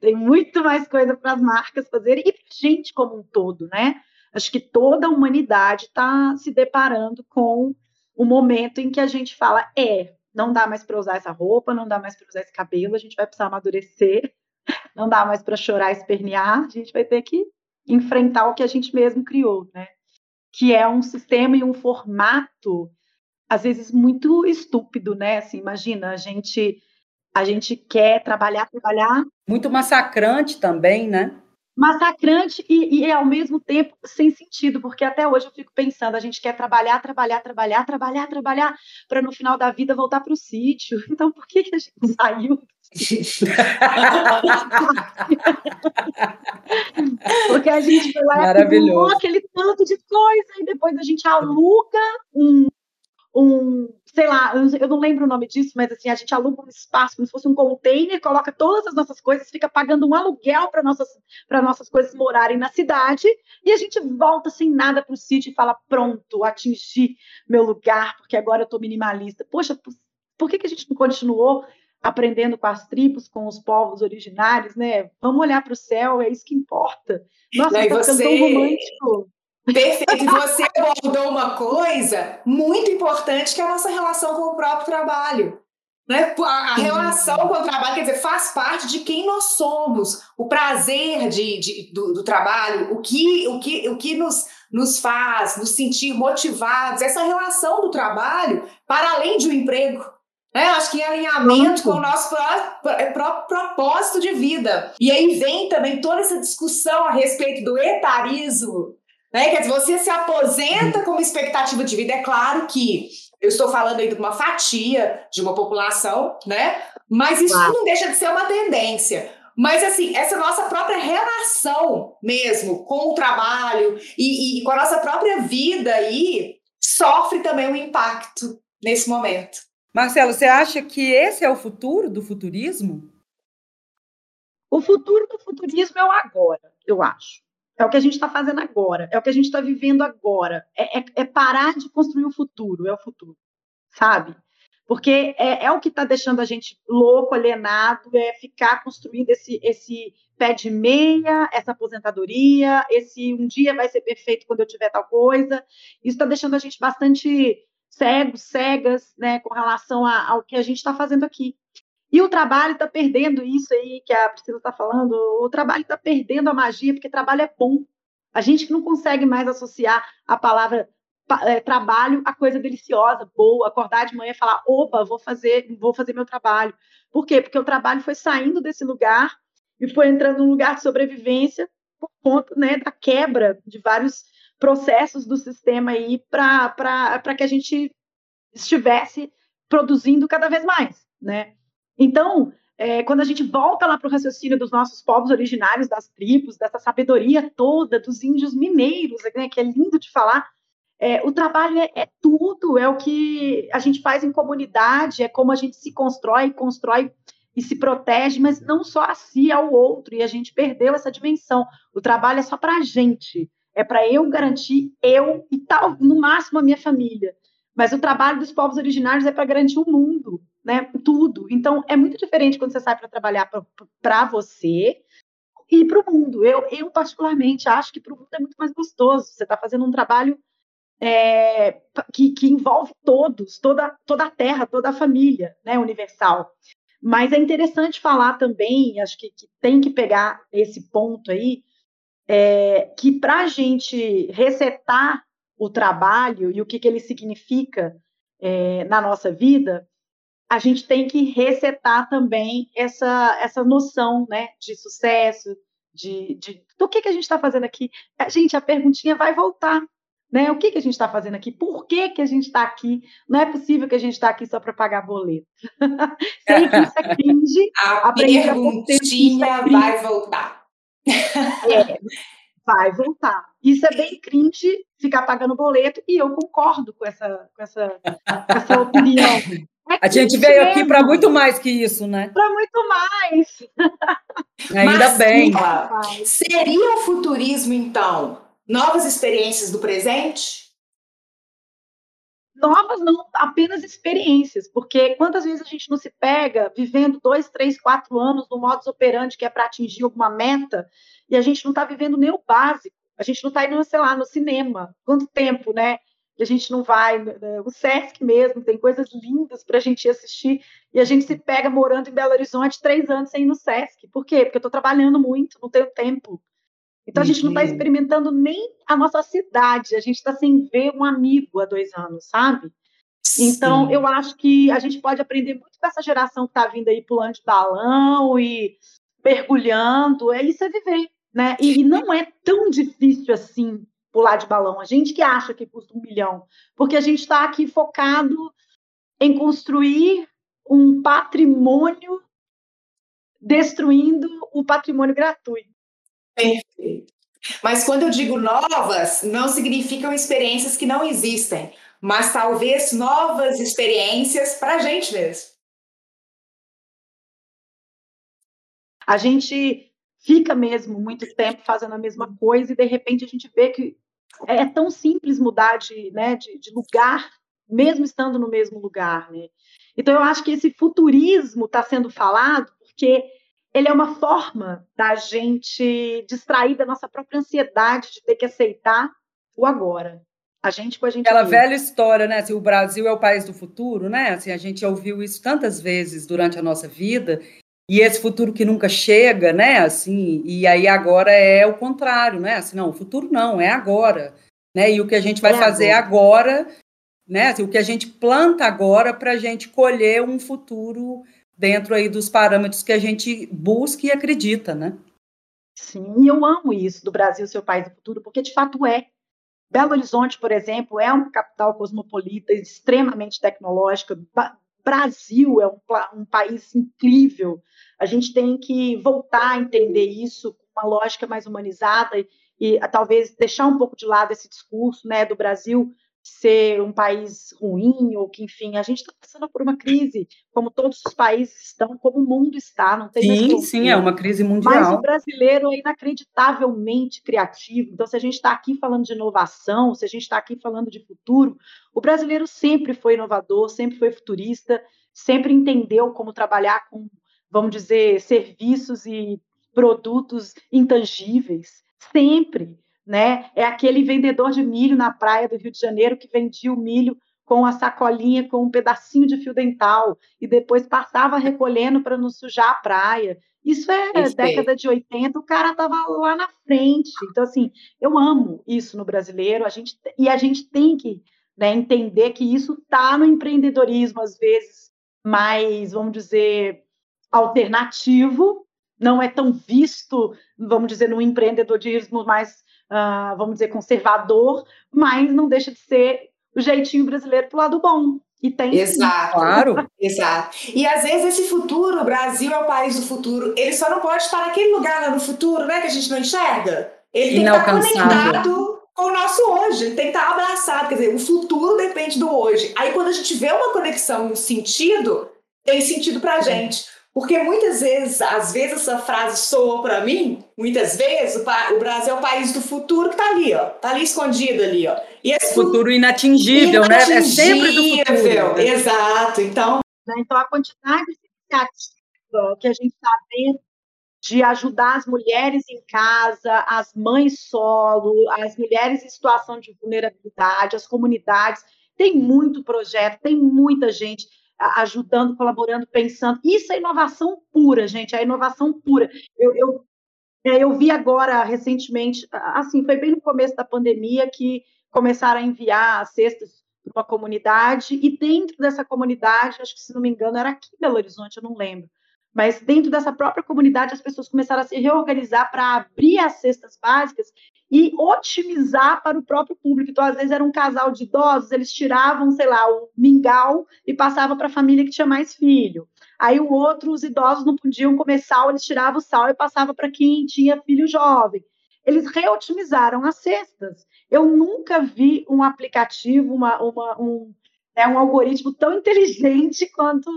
Tem muito mais coisa para as marcas fazerem e para a gente como um todo, né? Acho que toda a humanidade está se deparando com o momento em que a gente fala: é, não dá mais para usar essa roupa, não dá mais para usar esse cabelo, a gente vai precisar amadurecer, não dá mais para chorar espernear, a gente vai ter que enfrentar o que a gente mesmo criou, né? Que é um sistema e um formato, às vezes, muito estúpido, né? Assim, imagina, a gente. A gente quer trabalhar, trabalhar. Muito massacrante também, né? massacrante e, e, ao mesmo tempo sem sentido, porque até hoje eu fico pensando, a gente quer trabalhar, trabalhar, trabalhar, trabalhar, trabalhar, para no final da vida voltar para o sítio. Então, por que, que a gente saiu? porque a gente foi lá e aquele tanto de coisa e depois a gente aluga um, um sei lá, eu não lembro o nome disso, mas assim, a gente aluga um espaço como se fosse um container, coloca todas as nossas coisas, fica pagando um aluguel para nossas, nossas coisas morarem na cidade, e a gente volta sem nada para o sítio e fala: pronto, atingi meu lugar, porque agora eu estou minimalista. Poxa, por que, que a gente não continuou aprendendo com as tribos, com os povos originários, né? Vamos olhar para o céu, é isso que importa. Nossa, está você... tão romântico. Perfeito. Você abordou uma coisa muito importante, que é a nossa relação com o próprio trabalho. Né? A, relação com o trabalho, quer dizer, faz parte de quem nós somos. O prazer de, de do, do, trabalho, o que, o que, o que nos, nos faz nos sentir motivados, essa relação do trabalho para além de um emprego. Né? Acho que em alinhamento com o nosso próprio, próprio propósito de vida. E aí vem também toda essa discussão a respeito do etarismo, né? Quer dizer, você se aposenta com uma expectativa de vida. É claro que eu estou falando aí de uma fatia de uma população, né? Mas isso claro. não deixa de ser uma tendência. Mas, assim, essa nossa própria relação mesmo com o trabalho e, e com a nossa própria vida aí sofre também um impacto nesse momento. Marcelo, você acha que esse é o futuro do futurismo? O futuro do futurismo é o agora, eu acho. É o que a gente está fazendo agora, é o que a gente está vivendo agora. É, é, é, parar de construir o futuro, é o futuro, sabe? porque é, é o que está deixando a gente louco, alienado, é ficar construindo esse, esse pé de meia, essa aposentadoria, esse um dia vai ser perfeito quando eu tiver tal coisa. Isso está deixando a gente bastante cegos, cegas, né, com relação a, ao que a gente está fazendo aqui. E o trabalho está perdendo isso aí que a Priscila está falando, o trabalho está perdendo a magia, porque trabalho é bom. A gente que não consegue mais associar a palavra é, trabalho a coisa deliciosa, boa, acordar de manhã e falar, opa, vou fazer, vou fazer meu trabalho. Por quê? Porque o trabalho foi saindo desse lugar e foi entrando num lugar de sobrevivência por conta né, da quebra de vários processos do sistema aí para que a gente estivesse produzindo cada vez mais, né? Então, é, quando a gente volta lá para o raciocínio dos nossos povos originários, das tribos, dessa sabedoria toda, dos índios mineiros, né, que é lindo de falar, é, o trabalho é, é, tudo, é o que a gente faz em comunidade, é como a gente se constrói, constrói e se protege, mas não só a si, ao outro, e a gente perdeu essa dimensão. O trabalho é só para a gente, é para eu garantir eu e tal, no máximo a minha família. Mas o trabalho dos povos originários é para garantir o mundo, né? Tudo. Então é muito diferente quando você sai para trabalhar para você e para o mundo. Eu, eu particularmente acho que para o mundo é muito mais gostoso. Você está fazendo um trabalho é, que, que, envolve todos, toda, toda a Terra, toda a família né, universal. Mas é interessante falar também, acho que, que tem que pegar esse ponto aí, é, que para a gente resetar o trabalho e o que, que ele significa é, na nossa vida, a gente tem que resetar também essa, essa noção né, de sucesso, de, de do que, que a gente está fazendo aqui. A gente, a perguntinha vai voltar. Né? O que, que a gente está fazendo aqui? Por que, que a gente está aqui? Não é possível que a gente está aqui só para pagar boleto. Sei que isso é cringe. A perguntinha é vai voltar. É, vai voltar. Isso é bem cringe ficar pagando boleto e eu concordo com essa, com essa, com essa opinião. É a gente veio aqui para muito mais que isso, né? Para muito mais. Ainda Mas, bem. Seria o futurismo, então, Novas experiências do presente? Novas, não apenas experiências, porque quantas vezes a gente não se pega vivendo dois, três, quatro anos no modus operandi que é para atingir alguma meta e a gente não está vivendo nem o básico, a gente não está indo, sei lá, no cinema. Quanto tempo, né? Que a gente não vai, né? o Sesc mesmo, tem coisas lindas para a gente assistir, e a gente se pega morando em Belo Horizonte três anos sem ir no Sesc. Por quê? Porque eu estou trabalhando muito, não tenho tempo. Então a gente não está uhum. experimentando nem a nossa cidade, a gente está sem ver um amigo há dois anos, sabe? Então Sim. eu acho que a gente pode aprender muito com essa geração que está vindo aí pulando de balão e mergulhando, é isso é viver, né? E, e não é tão difícil assim pular de balão. A gente que acha que custa um milhão, porque a gente está aqui focado em construir um patrimônio destruindo o patrimônio gratuito. Perfeito. Mas quando eu digo novas, não significam experiências que não existem, mas talvez novas experiências para a gente mesmo. A gente fica mesmo muito tempo fazendo a mesma coisa e de repente a gente vê que é tão simples mudar de, né, de, de lugar, mesmo estando no mesmo lugar. Né? Então eu acho que esse futurismo está sendo falado porque ele é uma forma da gente distrair da nossa própria ansiedade de ter que aceitar o agora. A gente com a gente. Aquela velha história, né? Assim, o Brasil é o país do futuro, né? Assim, a gente ouviu isso tantas vezes durante a nossa vida. E esse futuro que nunca chega, né? Assim, e aí agora é o contrário, né? Assim, não, o futuro não, é agora. Né? E o que a gente vai é fazer agora, agora né? Assim, o que a gente planta agora para a gente colher um futuro dentro aí dos parâmetros que a gente busca e acredita, né? Sim, eu amo isso do Brasil ser o país do futuro, porque de fato é. Belo Horizonte, por exemplo, é uma capital cosmopolita, extremamente tecnológica. Brasil é um, um, país incrível. A gente tem que voltar a entender isso com uma lógica mais humanizada e, e talvez deixar um pouco de lado esse discurso né, do Brasil ser um país ruim, ou que, enfim, a gente está passando por uma crise, como todos os países estão, como o mundo está, não tem Sim, sim, é uma crise mundial. Mas o brasileiro é inacreditavelmente criativo. Então, se a gente está aqui falando de inovação, se a gente está aqui falando de futuro, o brasileiro sempre foi inovador, sempre foi futurista, sempre entendeu como trabalhar com, vamos dizer, serviços e produtos intangíveis, sempre né? É aquele vendedor de milho na praia do Rio de Janeiro que vendia o milho com a sacolinha com um pedacinho de fio dental e depois passava recolhendo para não sujar a praia. Isso é década de 80, o cara estava lá na frente. Então, assim, eu amo isso no brasileiro, a gente, e a gente tem que né, entender que isso está no empreendedorismo, às vezes, mais, vamos dizer, alternativo, não é tão visto, vamos dizer, no empreendedorismo mais uh, vamos dizer, conservador, mas não deixa de ser o jeitinho brasileiro pro lado bom. E tem Exato, claro. Exato. E às vezes esse futuro, o Brasil é o país do futuro, ele só não pode estar naquele lugar lá no futuro, né, que a gente não enxerga. Ele tem que estar conectado com o nosso hoje, ele tem que estar abraçado, quer dizer, o futuro depende do hoje. Aí quando a gente vê uma conexão um sentido, tem sentido pra gente. Porque muitas vezes, às vezes essa frase soa para mim, muitas vezes, o, Brasil é o país do futuro que está ali, ó. Está ali escondido ali, ó. E esse futuro inatingível, inatingível, né? É sempre do futuro. Né? Exato. Então, né, então a quantidade de iniciativa que a gente está vendo de ajudar as mulheres em casa, as mães solo, as mulheres em situação de vulnerabilidade, as comunidades, tem muito projeto, tem muita gente ajudando, colaborando, pensando. Isso é inovação pura, gente, é inovação pura. Eu, eu, é, eu vi agora, recentemente, assim, foi bem no começo da pandemia que começaram a enviar cestas para uma comunidade, e dentro dessa comunidade, acho que se não me engano, era aqui em Belo Horizonte, eu não lembro, mas dentro dessa própria comunidade as pessoas começaram a se reorganizar para abrir as cestas básicas e otimizar para o próprio público. Então, às vezes, era um casal de idosos, eles tiravam, sei lá, o mingau e passavam para a família que tinha mais filho. Aí o outro, os idosos não podiam comer sal, eles tiravam o sal e passavam para quem tinha filho jovem. Eles reotimizaram as cestas. Eu nunca vi um aplicativo, uma, uma, um, né, um algoritmo tão inteligente quanto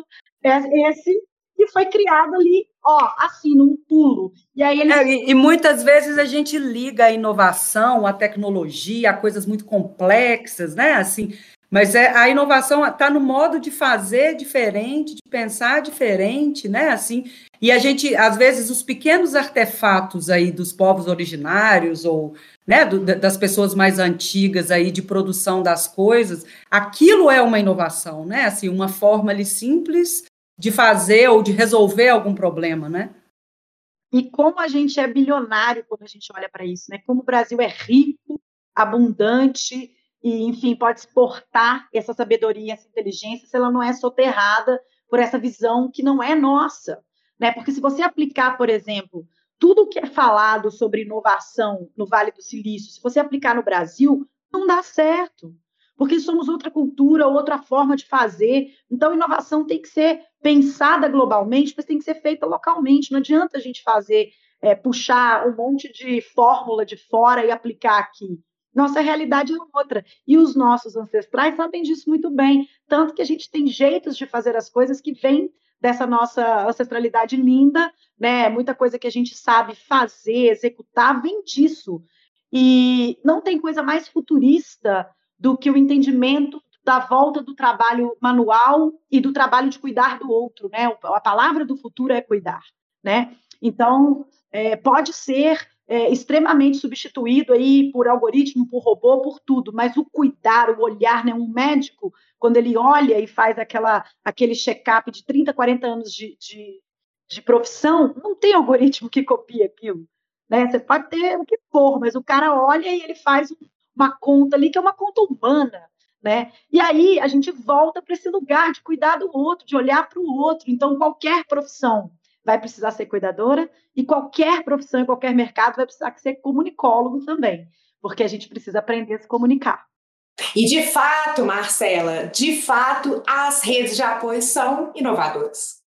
esse que foi criado ali, ó, assim, num pulo. E aí eles... É, e, e, muitas vezes a gente liga a inovação, a tecnologia, a coisas muito complexas, né? Assim, mas é, a inovação está no modo de fazer diferente, de pensar diferente, né? Assim, e a gente, às vezes, os pequenos artefatos aí dos povos originários ou né, do, das pessoas mais antigas aí de produção das coisas, aquilo é uma inovação, né? Assim, uma forma ali simples de fazer ou de resolver algum problema, né? E como a gente é bilionário quando a gente olha para isso, né? Como o Brasil é rico, abundante e, enfim, pode exportar essa sabedoria, essa inteligência, se ela não é soterrada por essa visão que não é nossa, né? Porque se você aplicar, por exemplo, tudo que é falado sobre inovação no Vale do Silício, se você aplicar no Brasil, não dá certo porque somos outra cultura, outra forma de fazer. Então, inovação tem que ser pensada globalmente, mas tem que ser feita localmente. Não adianta a gente fazer, é, puxar um monte de fórmula de fora e aplicar aqui. Nossa realidade é outra. E os nossos ancestrais sabem disso muito bem. Tanto que a gente tem jeitos de fazer as coisas que vêm dessa nossa ancestralidade linda, né? Muita coisa que a gente sabe fazer, executar, vem disso. E não tem coisa mais futurista do que o entendimento da volta do trabalho manual e do trabalho de cuidar do outro, né? A palavra do futuro é cuidar, né? Então, é, pode ser é, extremamente substituído aí por algoritmo, por robô, por tudo, mas o cuidar, o olhar, né? Um médico, quando ele olha e faz aquela, aquele check-up de 30, 40 anos de, de, de profissão, não tem algoritmo que copie aquilo, né? Você pode ter o que for, mas o cara olha e ele faz um uma conta ali que é uma conta humana, né? E aí a gente volta para esse lugar de cuidar do outro, de olhar para o outro. Então, qualquer profissão vai precisar ser cuidadora e qualquer profissão em qualquer mercado vai precisar ser comunicólogo também, porque a gente precisa aprender a se comunicar. E de fato, Marcela, de fato, as redes de apoio são inovadoras.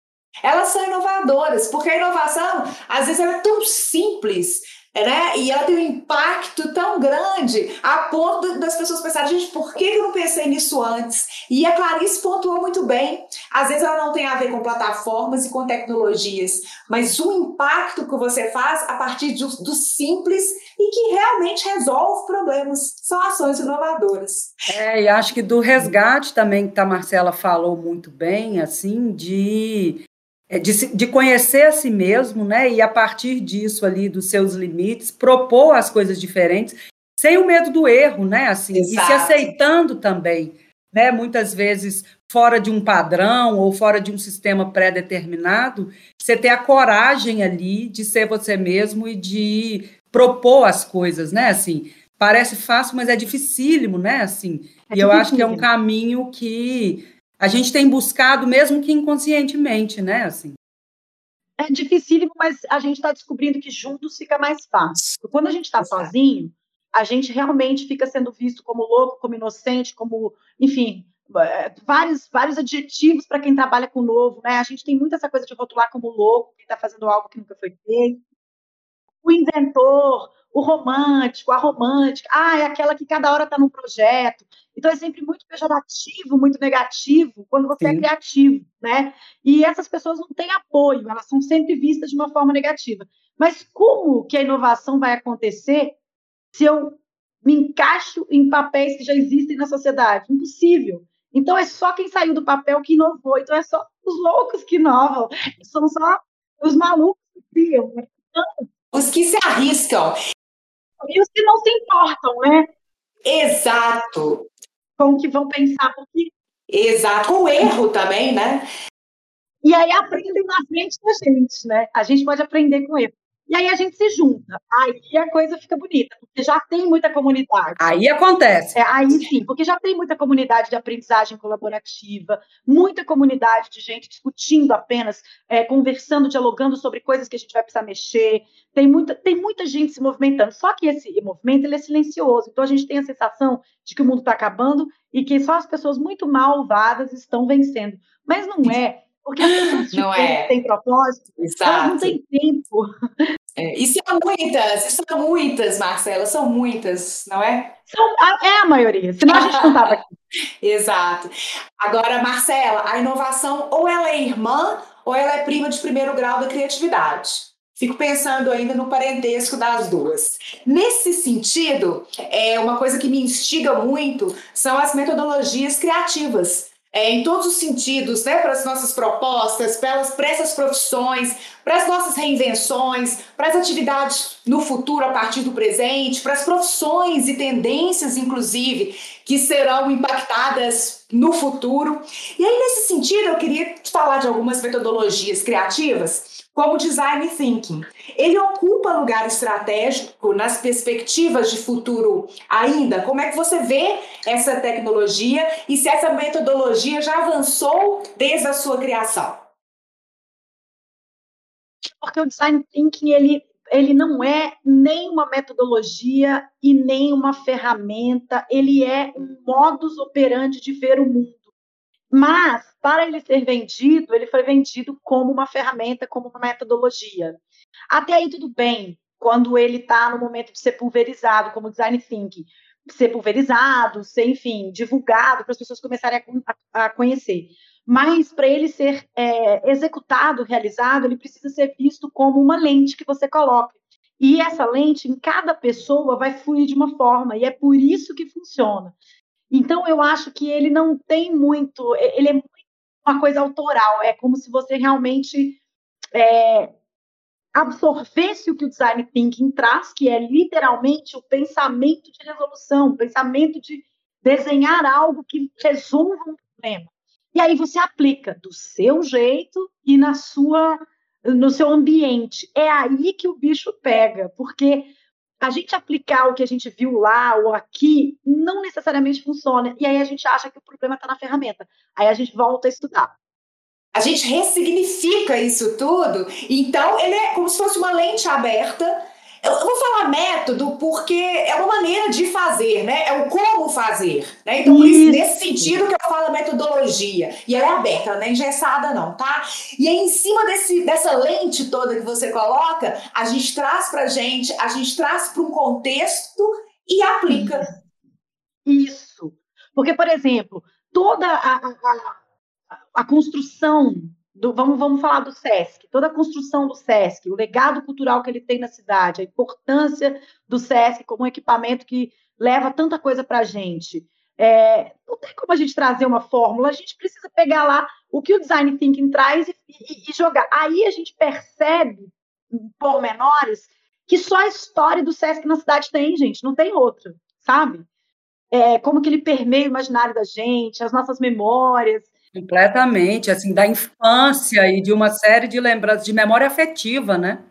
Elas são inovadoras, porque a inovação, às vezes, ela é tão simples né? E ela tem um impacto tão grande a ponto das pessoas pensarem, gente, por que eu não pensei nisso antes? E a Clarice pontuou muito bem. Às vezes ela não tem a ver com plataformas e com tecnologias, mas o impacto que você faz a partir do, do simples e que realmente resolve problemas. São ações inovadoras. É, e acho que do resgate também, que a Marcela falou muito bem, assim, de de, de, conhecer a si mesmo, né? E a partir disso ali, dos seus limites, propor as coisas diferentes, sem o medo do erro, né? Assim, Exato. e se aceitando também, né? Muitas vezes fora de um padrão ou fora de um sistema pré-determinado, você ter a coragem ali de ser você mesmo e de propor as coisas, né? Assim, parece fácil, mas é dificílimo, né? Assim, é e eu acho que é um caminho que a gente tem buscado, mesmo que inconscientemente, né? Assim. É dificílimo, mas a gente está descobrindo que juntos fica mais fácil. Quando a gente está sozinho, a gente realmente fica sendo visto como louco, como inocente, como, enfim, é, vários, vários adjetivos para quem trabalha com novo, né? A gente tem muito essa coisa de rotular como louco, quem está fazendo algo que nunca foi feito. O inventor, o romântico, a romântica, ah, é aquela que cada hora está num projeto. Então é sempre muito pejorativo, muito negativo quando você é Sim. é criativo, né? E essas pessoas não têm apoio, elas são sempre vistas de uma forma negativa. Mas como que a inovação vai acontecer se eu me encaixo em papéis que já existem na sociedade? Impossível. Então é só quem saiu do papel que inovou. Então é só os loucos que inovam. São só os malucos que criam. Né? Então, os que se arriscam. E os que não se importam, né? Exato. Com o que vão pensar, porque. Exato, com o erro também, né? E aí aprendem na frente da gente, né? A gente pode aprender com erro. E aí a gente se junta. Aí a coisa fica bonita, porque já tem muita comunidade. Aí acontece. É, aí sim, porque já tem muita comunidade de aprendizagem colaborativa, muita comunidade de gente discutindo apenas, é, conversando, dialogando sobre coisas que a gente vai precisar mexer. Tem muita, tem muita gente se movimentando. Só que esse movimento ele é silencioso. Então a gente tem a sensação de que o mundo está acabando e que só as pessoas muito malvadas estão vencendo. Mas não é. Porque as pessoas não é. têm propósito, Exato. elas não têm tempo. É, e são muitas, são muitas, Marcela, são muitas, não é? São, é a maioria, senão a gente não estava aqui. Exato. Agora, Marcela, a inovação ou ela é irmã ou ela é prima de primeiro grau da criatividade. Fico pensando ainda no parentesco das duas. Nesse sentido, é uma coisa que me instiga muito são as metodologias criativas é, em todos os sentidos, né, para as nossas propostas, para, para essas profissões, para as nossas reinvenções, para as atividades no futuro a partir do presente, para as profissões e tendências, inclusive, que serão impactadas no futuro. E aí, nesse sentido, eu queria te falar de algumas metodologias criativas como design thinking. Ele ocupa lugar estratégico nas perspectivas de futuro ainda. Como é que você vê essa tecnologia e se essa metodologia já avançou desde a sua criação? Porque o design thinking ele ele não é nem uma metodologia e nem uma ferramenta, ele é um modus operandi de ver o mundo. Mas, para ele ser vendido, ele foi vendido como uma ferramenta, como uma metodologia. Até aí tudo bem, quando ele está no momento de ser pulverizado, como design thinking, ser pulverizado, ser, enfim, divulgado para as pessoas começarem a, a conhecer. Mas para ele ser é, executado, realizado, ele precisa ser visto como uma lente que você coloca. E essa lente, em cada pessoa, vai fluir de uma forma, e é por isso que funciona. Então, eu acho que ele não tem muito, ele é uma coisa autoral, é como se você realmente é, absorvesse o que o design thinking traz, que é literalmente o pensamento de resolução, o pensamento de desenhar algo que resolva um problema. E aí você aplica do seu jeito e na sua no seu ambiente. É aí que o bicho pega, porque a gente aplicar o que a gente viu lá ou aqui não necessariamente funciona. E aí a gente acha que o problema está na ferramenta. Aí a gente volta a estudar. A gente ressignifica isso tudo. Então, ele é como se fosse uma lente aberta. Eu vou falar método porque é uma maneira de fazer, né? É o como fazer, né? Então, por isso, nesse sentido que eu falo metodologia. E ela é aberta, ela não é engessada não, tá? E aí, em cima desse, dessa lente toda que você coloca, a gente traz pra gente, a gente traz para um contexto e aplica. Isso. Porque, por exemplo, toda a, a, a construção do, vamos, vamos falar do SESC, toda a construção do SESC, o legado cultural que ele tem na cidade, a importância do SESC como um equipamento que leva tanta coisa para a gente. É, não tem como a gente trazer uma fórmula, a gente precisa pegar lá o que o design thinking traz e, e, e jogar. Aí a gente percebe, por menores, que só a história do SESC na cidade tem, gente, não tem outra, sabe? É, como que ele permeia o imaginário da gente, as nossas memórias, Completamente, assim, da infância e de uma série de lembranças, de memória afetiva, né?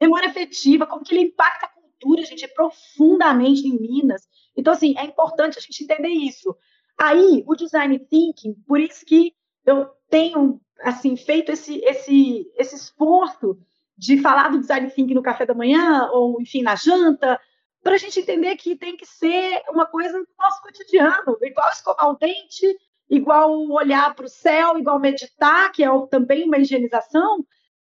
Memória afetiva, como que ele impacta a cultura, gente, é profundamente em Minas. Então, assim, é importante a gente entender isso. Aí, o design thinking, por isso que eu tenho, assim, feito esse, esse, esse esforço de falar do design thinking no café da manhã, ou, enfim, na janta, para a gente entender que tem que ser uma coisa do nosso cotidiano, igual escovar o dente, igual olhar para o céu, igual meditar, que é também uma higienização.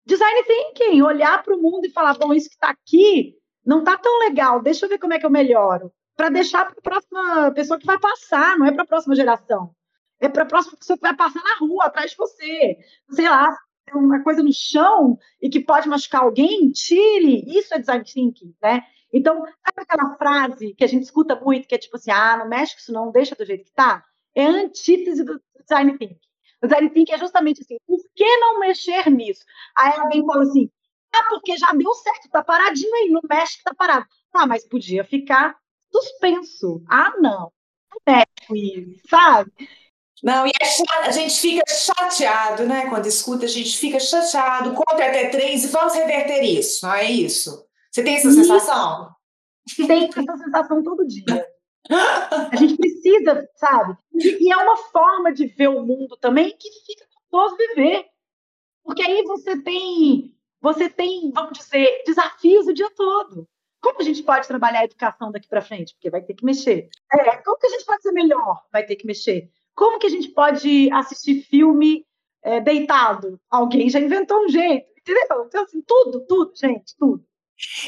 Design thinking, olhar para o mundo e falar, bom, isso que está aqui não está tão legal, deixa eu ver como é que eu melhoro. Para deixar para a próxima pessoa que vai passar, não é para a próxima geração. É para a próxima pessoa que vai passar na rua, atrás de você. Sei lá, uma coisa no chão e que pode machucar alguém, tire. Isso é design thinking, né? Então, sabe aquela frase que a gente escuta muito, que é tipo assim, ah, não mexe com isso não, deixa do jeito que está? É a antítese do design thinking. O design thinking é justamente assim, por que não mexer nisso? Aí alguém fala assim, ah, porque já deu certo, tá paradinho aí, não mexe que tá parado. Ah, mas podia ficar suspenso. Ah, não, não mexe sabe? Não, e é a gente fica chateado, né? Quando escuta, a gente fica chateado, conta até três e vamos reverter isso, não é isso? Você tem essa sensação? Tem essa sensação todo dia. A gente precisa, sabe? E, é uma forma de ver o mundo também que fica gostoso viver. Porque aí você tem, você tem, vamos dizer, desafios o dia todo. Como a gente pode trabalhar a educação daqui para frente? Porque vai ter que mexer. É, como que a gente pode ser melhor? Vai ter que mexer. Como que a gente pode assistir filme é, deitado? Alguém já inventou um jeito, entendeu? Então, assim, tudo, tudo, gente, tudo.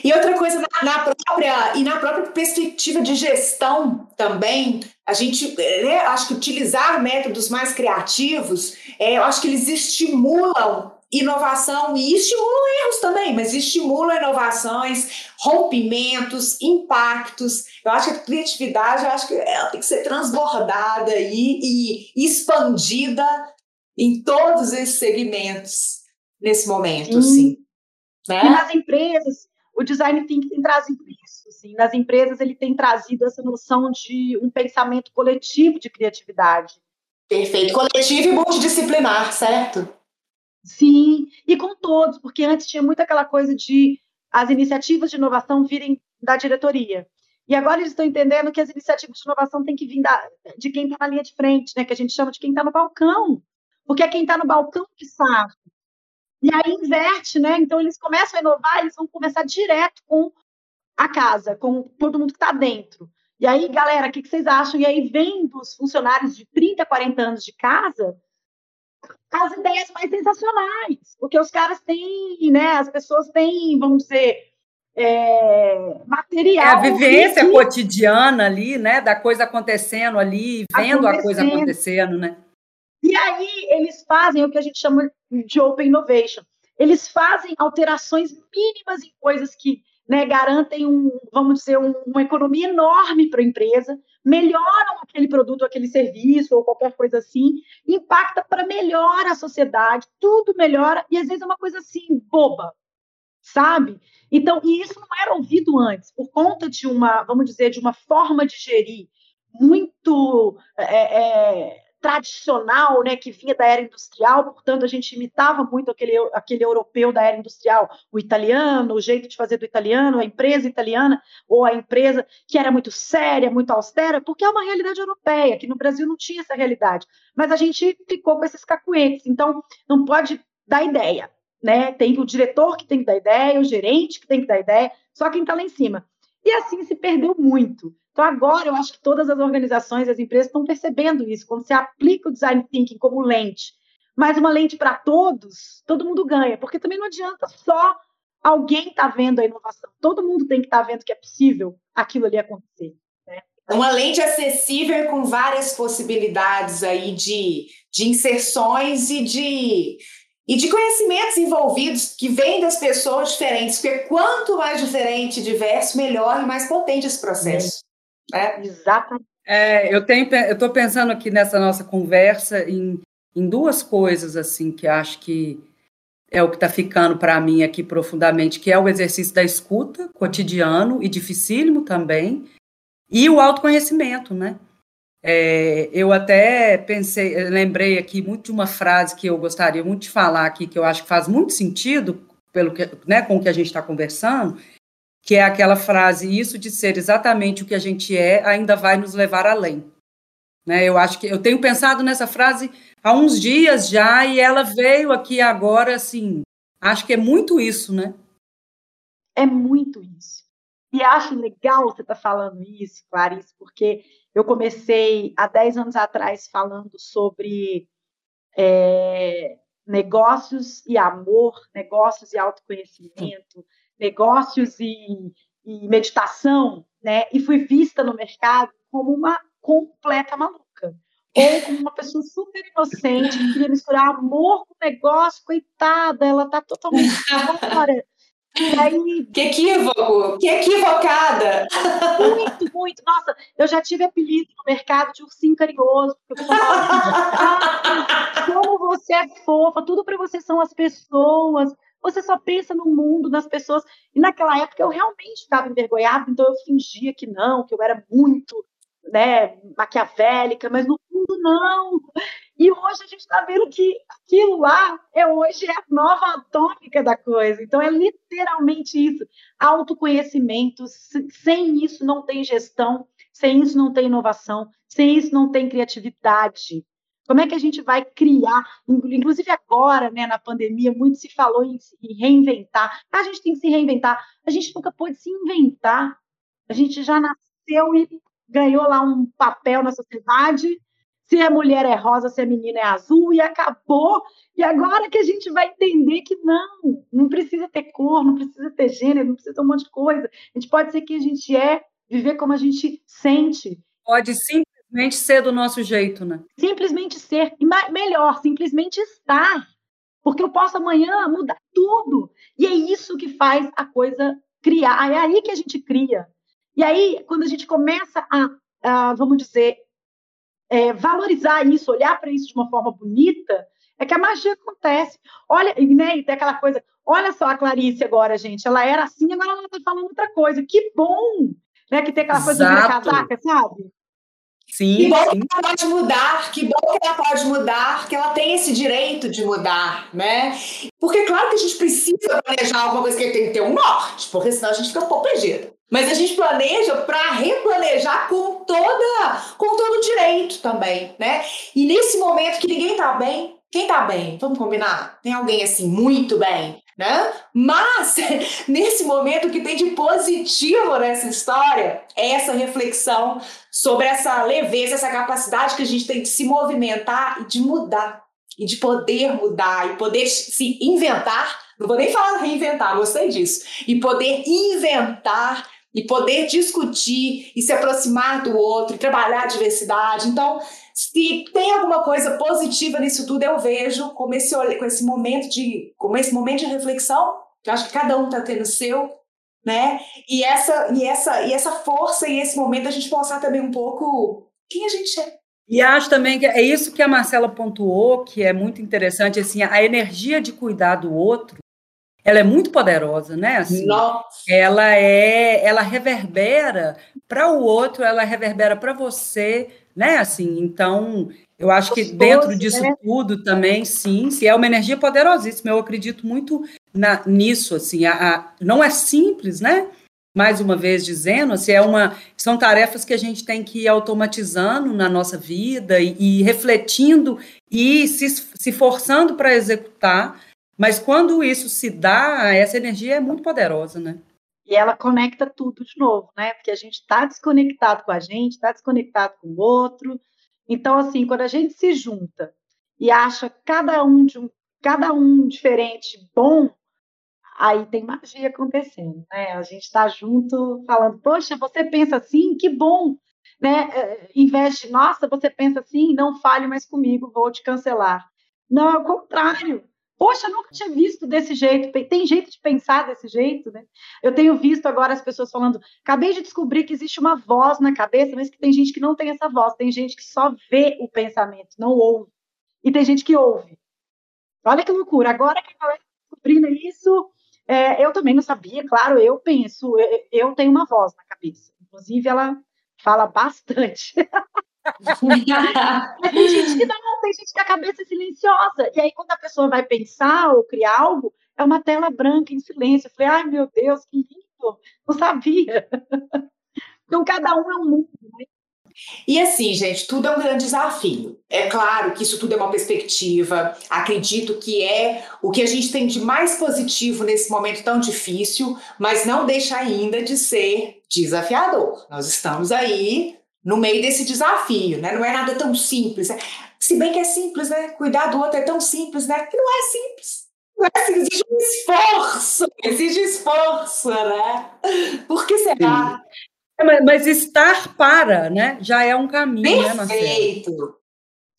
E outra coisa, na, na, própria e na própria perspectiva de gestão também, a gente né, acho que utilizar métodos mais criativos, é, eu acho que eles estimulam inovação e estimulam erros também, mas estimulam inovações, rompimentos, impactos. Eu acho que a criatividade, eu acho que ela tem que ser transbordada e, e expandida em todos esses segmentos nesse momento, hum. assim. Né? E nas empresas, o design thinking tem trazido isso. Assim, nas empresas, ele tem trazido essa noção de um pensamento coletivo de criatividade. Perfeito. Coletivo e multidisciplinar, certo? Sim, e com todos, porque antes tinha muito aquela coisa de as iniciativas de inovação virem da diretoria. E agora eles estão entendendo que as iniciativas de inovação têm que vir da, de quem está na linha de frente, né? que a gente chama de quem está no balcão. Porque é quem está no balcão que sabe. E aí inverte, né? Então eles começam a inovar, eles vão conversar direto com a casa, com todo mundo que está dentro. E aí, galera, o que, que, vocês acham? E aí vem dos funcionários de 30, 40 anos de casa as ideias mais sensacionais, porque os caras têm, né? As pessoas têm, vamos dizer, é, material. É a vivência que... cotidiana ali, né? Da coisa acontecendo ali, vendo a coisa acontecendo, né? Aí eles fazem o que a gente chama de Open Innovation. Eles fazem alterações mínimas em coisas que né, garantem um, vamos dizer, um, uma economia enorme para a empresa, melhoram aquele produto, aquele serviço ou qualquer coisa assim, impacta para melhor a sociedade, tudo melhora e às vezes é uma coisa assim boba, sabe? Então, e isso não era ouvido antes por conta de uma, vamos dizer, de uma forma de gerir muito é, é, tradicional, né, que vinha da era industrial, portanto, a gente imitava muito aquele, aquele europeu da era industrial, o italiano, o jeito de fazer do italiano, a empresa italiana, ou a empresa que era muito séria, muito austera, porque é uma realidade europeia, que no Brasil não tinha essa realidade. Mas a gente ficou com esses cacuetes, então não pode dar ideia. né? Tem o diretor que tem que dar ideia, o gerente que tem que dar ideia, só quem está lá em cima. E assim se perdeu muito. Então, agora eu acho que todas as organizações, as empresas estão percebendo isso. Quando você aplica o design thinking como lente, mas uma lente para todos, todo mundo ganha, porque também não adianta só alguém estar tá vendo a inovação. Todo mundo tem que estar tá vendo que é possível aquilo ali acontecer. Né? Uma lente acessível com várias possibilidades aí de, de inserções e de e de conhecimentos envolvidos que vêm das pessoas diferentes, porque quanto mais diferente e diverso, melhor e mais potente esse processo. É. Exatamente. É, eu tenho, eu estou pensando aqui nessa nossa conversa em, em duas coisas assim que acho que é o que está ficando para mim aqui profundamente, que é o exercício da escuta cotidiano e dificílimo também, e o autoconhecimento, né? É, eu até pensei, lembrei aqui muito de uma frase que eu gostaria muito de falar aqui, que eu acho que faz muito sentido pelo que, né, com o que a gente está conversando, que é aquela frase: isso de ser exatamente o que a gente é ainda vai nos levar além. Né, eu acho que eu tenho pensado nessa frase há uns dias já e ela veio aqui agora, assim. Acho que é muito isso, né? É muito isso. E acho legal você estar tá falando isso, Clarice, porque eu comecei há 10 anos atrás falando sobre é, negócios e amor, negócios e autoconhecimento, negócios e, e meditação, né? E fui vista no mercado como uma completa maluca ou como uma pessoa super inocente que queria misturar amor com negócio, coitada, ela tá totalmente fora aí... Que equívoco, que equivocada. Muito, muito. Nossa, eu já tive apelido no mercado de ursinho carinhoso. como você é fofa, tudo para você são as pessoas. Você só pensa no mundo, nas pessoas. E naquela época eu realmente estava envergonhada, então eu fingia que não, que eu era muito né, maquiavélica, mas no fundo não. E hoje a gente está vendo que aquilo lá é hoje é a nova atômica da coisa. Então é literalmente isso. Autoconhecimento. Sem isso não tem gestão, sem isso não tem inovação, sem isso não tem criatividade. Como é que a gente vai criar? Inclusive agora, né, na pandemia, muito se falou em, em reinventar. A gente tem que se reinventar. A gente nunca pôde se inventar. A gente já nasceu e ganhou lá um papel na sociedade se a mulher é rosa, se a menina é azul, e acabou. E agora que a gente vai entender que não, não precisa ter cor, não precisa ter gênero, não precisa ter um monte de coisa. A gente pode ser quem a gente é, viver como a gente sente. Pode simplesmente ser do nosso jeito, né? Simplesmente ser. E melhor, simplesmente estar. Porque eu posso amanhã mudar tudo. E é isso que faz a coisa criar. É aí que a gente cria. E aí, quando a gente começa a, a vamos dizer, é, valorizar isso, olhar para isso de uma forma bonita, é que a magia acontece. Olha, né, e tem aquela coisa, olha só a Clarice agora, gente, ela era assim, agora ela está falando outra coisa. Que bom! Né, que tem aquela coisa de casaca, sabe? Sim, que bom sim. que ela pode mudar, que bom que ela pode mudar, que ela tem esse direito de mudar, né? Porque claro que a gente precisa planejar alguma coisa que tem que ter um norte, porque senão a gente fica um pouco perdido. Mas a gente planeja para replanejar com toda, com todo direito também, né? E nesse momento que ninguém tá bem, quem tá bem? Vamos combinar? Tem alguém assim muito bem, né? Mas nesse momento que tem de positivo nessa história é essa reflexão sobre essa leveza, essa capacidade que a gente tem de se movimentar e de mudar, e de poder mudar e poder se inventar. Não vou nem falar reinventar, gostei disso. E poder inventar e poder discutir e se aproximar do outro e trabalhar a diversidade. Então, se tem alguma coisa positiva nisso tudo, eu vejo como esse, com esse momento de, como esse momento de reflexão, que eu acho que cada um está tendo o seu, né? E essa, e essa, e essa força e esse momento a gente mostrar também um pouco quem a gente é. E acho também que é isso que a Marcela pontuou, que é muito interessante, assim, a energia de cuidar do outro ela é muito poderosa, né? Assim, Nossa. Ela é, ela reverbera para o outro, ela reverbera para você, né? Assim, então eu acho que dentro disso né? tudo também, sim, sim, é uma energia poderosíssima. Eu acredito muito na, nisso, assim, a, a, não é simples, né? Mais uma vez dizendo, assim, é uma, são tarefas que a gente tem que ir automatizando na nossa vida e, e refletindo e se, se forçando para executar, Mas quando isso se dá, essa energia é muito poderosa, né? E ela conecta tudo de novo, né? Porque a gente está desconectado com a gente, está desconectado com o outro. Então, assim, quando a gente se junta e acha cada um de um, cada um diferente bom, aí tem magia acontecendo, né? A gente está junto falando, poxa, você pensa assim, que bom, né? Em vez de, nossa, você pensa assim, não fale mais comigo, vou te cancelar. Não, é o contrário. Poxa, nunca tinha visto desse jeito. Tem jeito de pensar desse jeito, né? Eu tenho visto agora as pessoas falando, acabei de descobrir que existe uma voz na cabeça, mas que tem gente que não tem essa voz, tem gente que só vê o pensamento, não ouve. E tem gente que ouve. Olha que loucura. Agora que a galera está descobrindo isso, é, eu também não sabia, claro, eu penso, eu, eu tenho uma voz na cabeça. Inclusive, ela fala bastante. tem gente que não, tem gente que a cabeça é silenciosa. E aí, quando a pessoa vai pensar ou criar algo, é uma tela branca em silêncio. Eu falei, ai meu Deus, que lindo! Não sabia. Então, cada um é um mundo. Né? E assim, gente, tudo é um grande desafio. É claro que isso tudo é uma perspectiva. Acredito que é o que a gente tem de mais positivo nesse momento tão difícil, mas não deixa ainda de ser desafiador. Nós estamos aí no meio desse desafio, né? Não é nada tão simples. Né? Se bem que é simples, né? Cuidar do outro é tão simples, né? Que não é simples. Não é assim, exige um esforço, exige esforço, né? Por que será? É, mas, mas, estar para, né? Já é um caminho, Perfeito. né, Marcelo?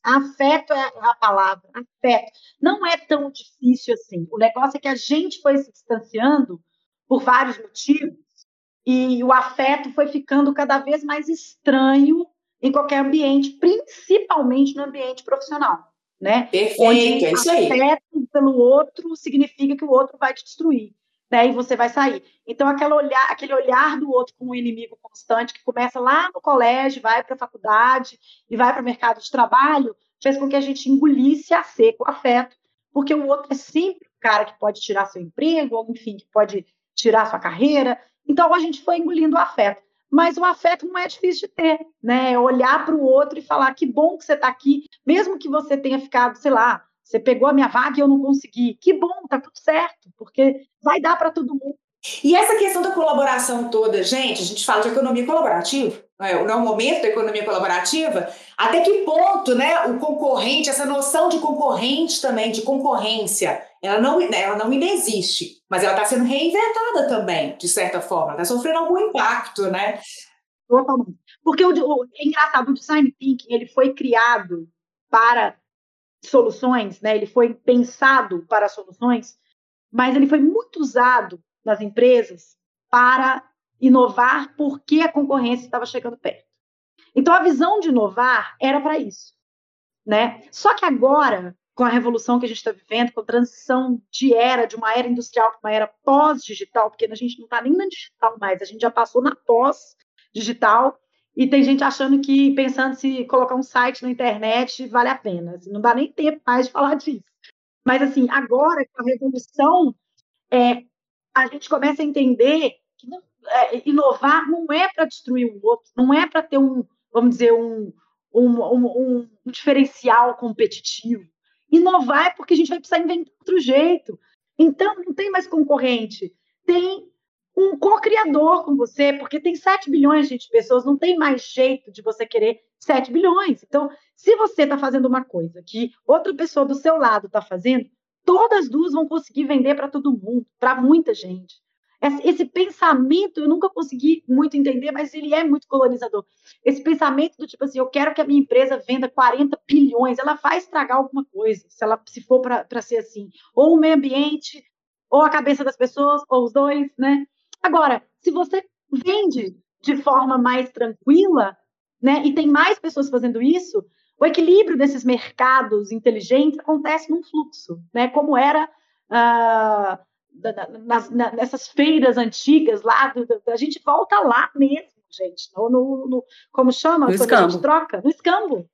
Afeto é a palavra, afeto. Não é tão difícil assim. O negócio é que a gente foi se distanciando por vários motivos e o afeto foi ficando cada vez mais estranho em qualquer ambiente, principalmente no ambiente profissional, né? Perfeito, Onde é isso aí. afeto pelo outro significa que o outro vai te destruir, né? E você vai sair. Então aquele olhar, aquele olhar do outro como um inimigo constante que começa lá no colégio, vai para a faculdade e vai para o mercado de trabalho, fez com que a gente engolisse a seco o afeto, porque o outro é sempre o cara que pode tirar seu emprego, ou enfim, que pode tirar sua carreira, então a gente foi engolindo o afeto. Mas o afeto não é difícil de ter, né? É olhar para o outro e falar que bom que você está aqui, mesmo que você tenha ficado, sei lá, você pegou a minha vaga e eu não consegui. Que bom, tá tudo certo, porque vai dar para todo mundo. E essa questão da colaboração toda, gente, a gente fala de economia colaborativa, né? não é o momento da economia colaborativa, até que ponto, né, o concorrente, essa noção de concorrente também, de concorrência, ela não, ela não ainda existe, mas ela está sendo reinventada também, de certa forma, está sofrendo algum impacto, né? Totalmente. Porque o, o, é engraçado, o design thinking ele foi criado para soluções, né? Ele foi pensado para soluções, mas ele foi muito usado nas empresas para inovar porque a concorrência estava chegando perto. Então a visão de inovar era para isso, né? Só que agora com a revolução que a gente está vivendo, com a transição de era, de uma era industrial para uma era pós-digital, porque a gente não está nem na digital mais, a gente já passou na pós-digital, e tem gente achando que, pensando se colocar um site na internet vale a pena. Assim, não dá nem tempo mais de falar disso. Mas, assim, agora, com a revolução, é, a gente começa a entender que não, é, inovar não é para destruir o outro, não é para ter um, vamos dizer, um, um, um, um diferencial competitivo. Inovar é porque a gente vai precisar inventar outro jeito. Então, não tem mais concorrente, tem um co-criador com você, porque tem 7 bilhões de pessoas, não tem mais jeito de você querer 7 bilhões. Então, se você está fazendo uma coisa que outra pessoa do seu lado está fazendo, todas duas vão conseguir vender para todo mundo, para muita gente. Esse pensamento eu nunca consegui muito entender, mas ele é muito colonizador. Esse pensamento do tipo assim, eu quero que a minha empresa venda 40 bilhões, ela vai estragar alguma coisa, se ela se for para ser assim. Ou o meio ambiente, ou a cabeça das pessoas, ou os dois, né? Agora, se você vende de forma mais tranquila, né, e tem mais pessoas fazendo isso, o equilíbrio desses mercados inteligentes acontece num fluxo, né? Como era uh, nas, nessas feiras antigas lá, do, do, a gente volta lá mesmo, gente, no, no, no como chama? No escambo. a gente troca? No escambo.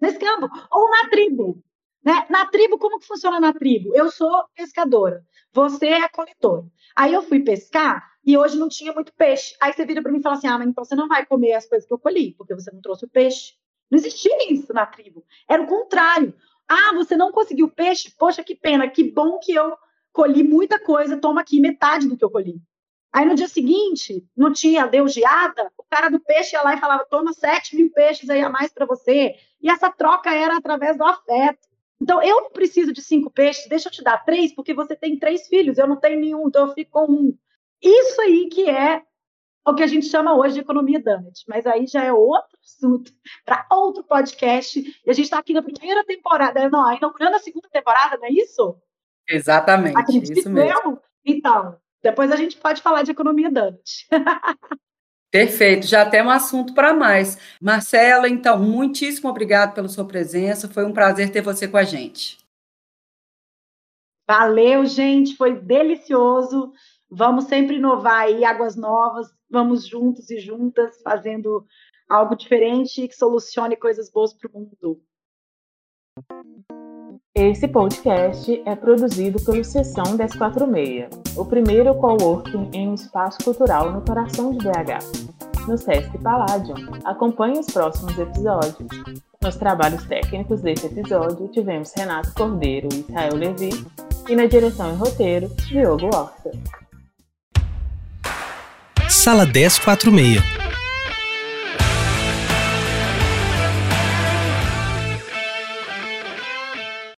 No escambo. Ou na tribo. Né? Na tribo, como que funciona na tribo? Eu sou pescadora, você é coletora. Aí eu fui pescar e hoje não tinha muito peixe. Aí você vira para mim e fala assim: ah, mas então você não vai comer as coisas que eu colhi, porque você não trouxe o peixe. Não existia isso na tribo. Era o contrário. Ah, você não conseguiu peixe? Poxa, que pena, que bom que eu colhi muita coisa, toma aqui metade do que eu colhi. Aí no dia seguinte, não tinha, deu geada, o cara do peixe ia lá e falava: toma 7 mil peixes aí a mais para você. E essa troca era através do afeto. Então, eu não preciso de cinco peixes, deixa eu te dar três, porque você tem três filhos, eu não tenho nenhum, então eu fico com um. Isso aí que é o que a gente chama hoje de economia Dunnett, mas aí já é outro assunto, para outro podcast. E a gente está aqui na primeira temporada, não, inaugurando a segunda temporada, não é isso? Exatamente, Acredito isso mesmo. Então, depois a gente pode falar de economia Dunnett. Perfeito, já tem um assunto para mais. Marcela, então, muitíssimo obrigado pela sua presença. Foi um prazer ter você com a gente. Valeu, gente, foi delicioso. Vamos sempre inovar aí, águas novas. Vamos juntos e juntas fazendo algo diferente que solucione coisas boas para o mundo. Esse podcast é produzido pelo Sessão 1046, o primeiro coworking em um espaço cultural no coração de BH. No Sesc Palladium, acompanhe os próximos episódios. Nos trabalhos técnicos desse episódio, tivemos Renato Cordeiro e Israel Levi, e na direção e roteiro, Diogo Horta. Sala 1046